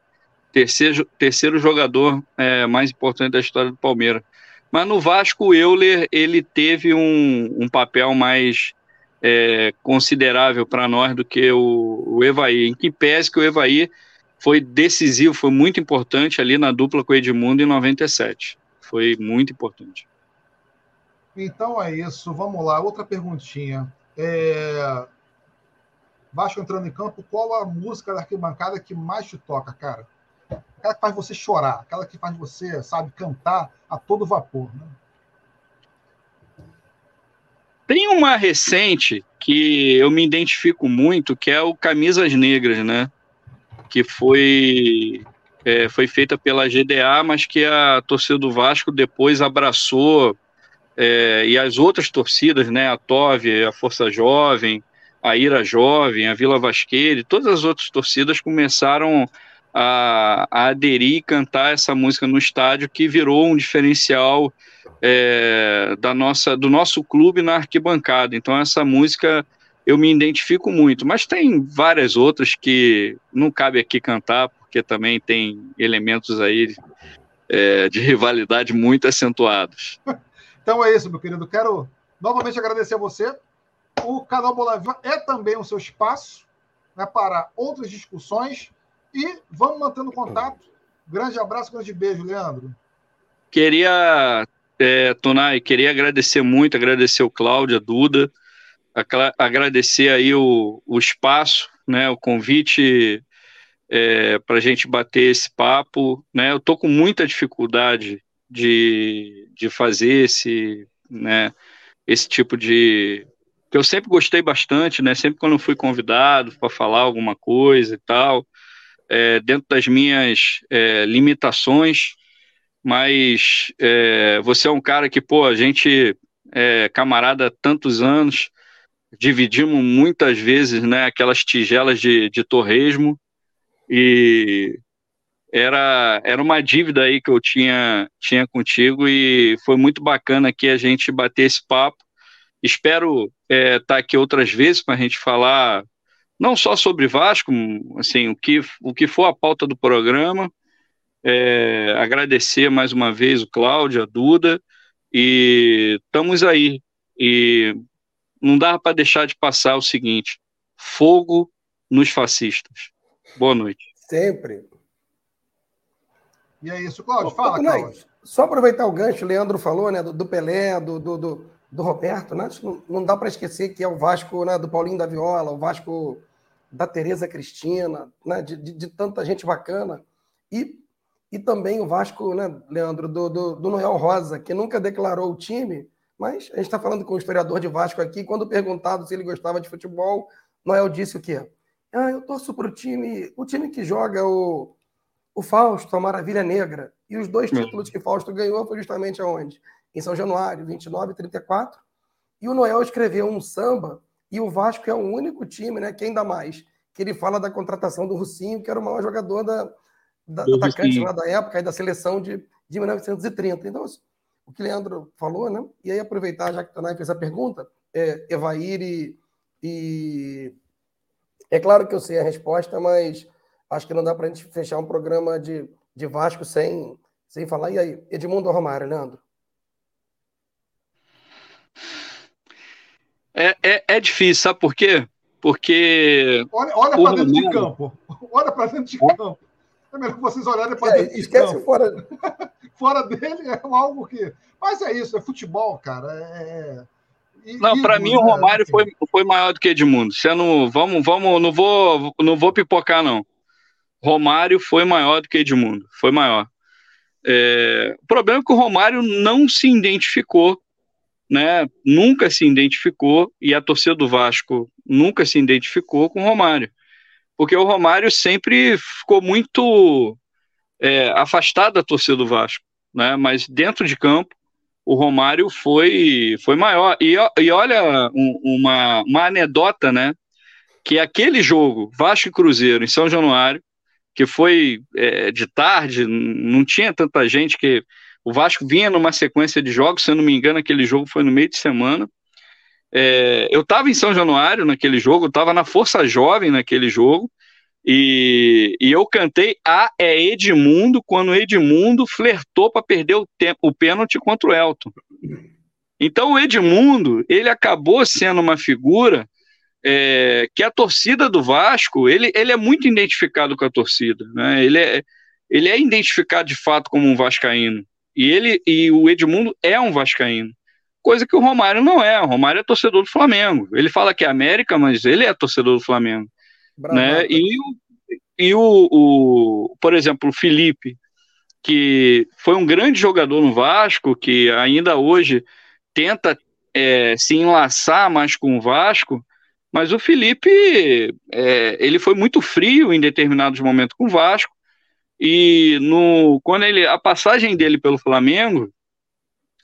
terceiro, terceiro jogador é, mais importante da história do Palmeiras. Mas no Vasco, o Euler ele teve um, um papel mais é, considerável para nós do que o, o Evaí. Em que pese que o Evaí foi decisivo, foi muito importante ali na dupla com o Edmundo em 97. Foi muito importante. Então é isso, vamos lá. Outra perguntinha. É... Vasco entrando em campo, qual a música da arquibancada que mais te toca, cara? aquela que faz você chorar, aquela que faz você, sabe, cantar a todo vapor. Né? Tem uma recente que eu me identifico muito, que é o Camisas Negras, né? Que foi, é, foi feita pela GDA, mas que a torcida do Vasco depois abraçou, é, e as outras torcidas, né? A TOV, a Força Jovem, a Ira Jovem, a Vila Vasqueire, todas as outras torcidas começaram a, a aderir e cantar essa música no estádio, que virou um diferencial é, da nossa, do nosso clube na arquibancada. Então, essa música eu me identifico muito, mas tem várias outras que não cabe aqui cantar, porque também tem elementos aí é, de rivalidade muito acentuados. Então é isso, meu querido. Quero novamente agradecer a você. O canal Bola é também o seu espaço né, para outras discussões e vamos mantendo contato. Grande abraço, grande beijo, Leandro. Queria, é, Tonai, queria agradecer muito, agradecer o Cláudio, a Duda, agradecer aí o, o espaço, né, o convite é, para a gente bater esse papo. Né, eu estou com muita dificuldade de, de fazer esse, né, esse tipo de. Que eu sempre gostei bastante, né, sempre quando fui convidado para falar alguma coisa e tal é, dentro das minhas é, limitações, mas é, você é um cara que, pô, a gente é camarada há tantos anos, dividimos muitas vezes né, aquelas tigelas de, de torresmo e era, era uma dívida aí que eu tinha, tinha contigo e foi muito bacana que a gente bater esse papo. Espero estar é, tá aqui outras vezes para a gente falar não só sobre Vasco, assim, o que, o que for a pauta do programa. É, agradecer mais uma vez o Cláudio, a Duda, e estamos aí. E não dá para deixar de passar o seguinte: fogo nos fascistas. Boa noite. Sempre. E é isso, Cláudio. Fala, Cláudio. Só aproveitar o gancho, o Leandro falou, né, do, do Pelé, do, do, do, do Roberto, né? Não, dá para esquecer que é o Vasco, né, do Paulinho da Viola, o Vasco da Tereza Cristina, né, de, de, de, tanta gente bacana. E, e também o Vasco, né, Leandro, do, do, do Noel Rosa, que nunca declarou o time, mas a gente está falando com o historiador de Vasco aqui, quando perguntado se ele gostava de futebol, Noel disse o quê? Ah, eu torço para o time, o time que joga o, o Fausto, a Maravilha Negra. E os dois títulos que Fausto ganhou foi justamente aonde? Em São Januário, 29 e 34. E o Noel escreveu um samba e o Vasco é o único time, né? Que ainda mais que ele fala da contratação do Russinho, que era o maior jogador da, da atacante lá da época e da seleção de, de 1930. Então, o que o Leandro falou, né? E aí aproveitar, já que o Tonai fez a pergunta, é, Evair e, e, É claro que eu sei a resposta, mas acho que não dá para a gente fechar um programa de, de Vasco sem, sem falar. E aí, Edmundo Romário, Leandro? É, é, é difícil, sabe por quê? Porque. Olha, olha para dentro de campo. Olha para dentro de campo. É melhor vocês olharem para é, dentro de esquece campo. fora. fora dele é algo que. Mas é isso, é futebol, cara. É. E, não, para mim o? Romário foi, foi maior do que Edmundo. Você não, vamos, vamos, não vou, não vou pipocar não. Romário foi maior do que Edmundo, foi maior. É, o problema é que o Romário não se identificou né, nunca se identificou, e a torcida do Vasco nunca se identificou com o Romário. Porque o Romário sempre ficou muito é, afastado da torcida do Vasco, né, mas dentro de campo, o Romário foi, foi maior. E, e olha um, uma, uma anedota, né? Que aquele jogo, Vasco e Cruzeiro, em São Januário, que foi é, de tarde, não tinha tanta gente que o Vasco vinha numa sequência de jogos, se eu não me engano, aquele jogo foi no meio de semana. É, eu estava em São Januário naquele jogo, estava na Força Jovem naquele jogo, e, e, eu cantei A é Edmundo quando Edmundo flertou para perder o, o pênalti contra o Elton. Então o Edmundo, ele acabou sendo uma figura é, que a torcida do Vasco, ele, ele é muito identificado com a torcida, né? ele, é, ele é identificado de fato como um vascaíno. E ele e o Edmundo é um vascaíno. Coisa que o Romário não é. O Romário é torcedor do Flamengo. Ele fala que é América, mas ele é torcedor do Flamengo. Né? E, e o, o, por exemplo, o Felipe, que foi um grande jogador no Vasco, que ainda hoje tenta é, se enlaçar mais com o Vasco, mas o Felipe é, ele foi muito frio em determinados momentos com o Vasco e no quando ele a passagem dele pelo Flamengo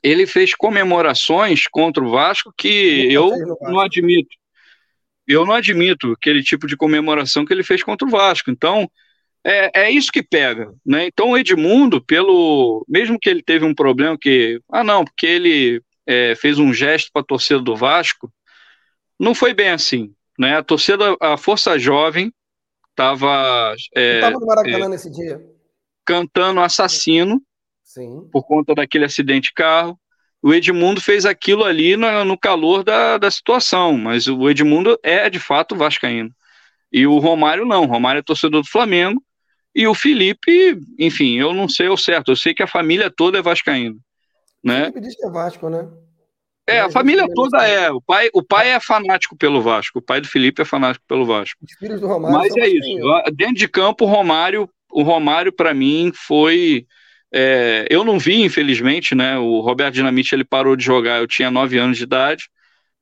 ele fez comemorações contra o Vasco que eu não admito eu não admito aquele tipo de comemoração que ele fez contra o Vasco então é, é isso que pega, né? Então o Edmundo, pelo mesmo que ele teve um problema que, ah não, porque ele é, fez um gesto para a torcida do Vasco, não foi bem assim, né? A torcida, a Força Jovem estava é, no Maracanã é, nesse dia cantando assassino Sim. por conta daquele acidente de carro. O Edmundo fez aquilo ali no, no calor da, da situação, mas o Edmundo é de fato vascaíno. E o Romário não, o Romário é torcedor do Flamengo, e o Felipe, enfim, eu não sei o certo, eu sei que a família toda é vascaína. Né? O Felipe diz que é Vasco, né? É, a família toda é. O pai, o pai é fanático pelo Vasco. O pai do Felipe é fanático pelo Vasco. Os filhos do Romário. Mas é isso. Dentro de campo, o Romário, o Romário para mim foi. É, eu não vi, infelizmente, né? O Roberto Dinamite ele parou de jogar. Eu tinha nove anos de idade,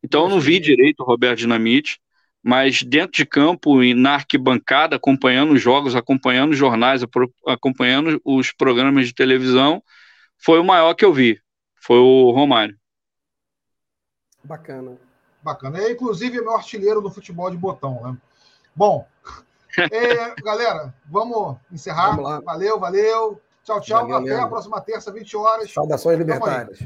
então eu não vi direito o Roberto Dinamite mas dentro de campo e na arquibancada, acompanhando os jogos, acompanhando os jornais, acompanhando os programas de televisão, foi o maior que eu vi. Foi o Romário. Bacana. Bacana. É, inclusive, meu artilheiro do futebol de botão, né? Bom, é, galera, vamos encerrar. Vamos valeu, valeu. Tchau, tchau. Até a próxima terça, 20 horas. Saudações libertárias.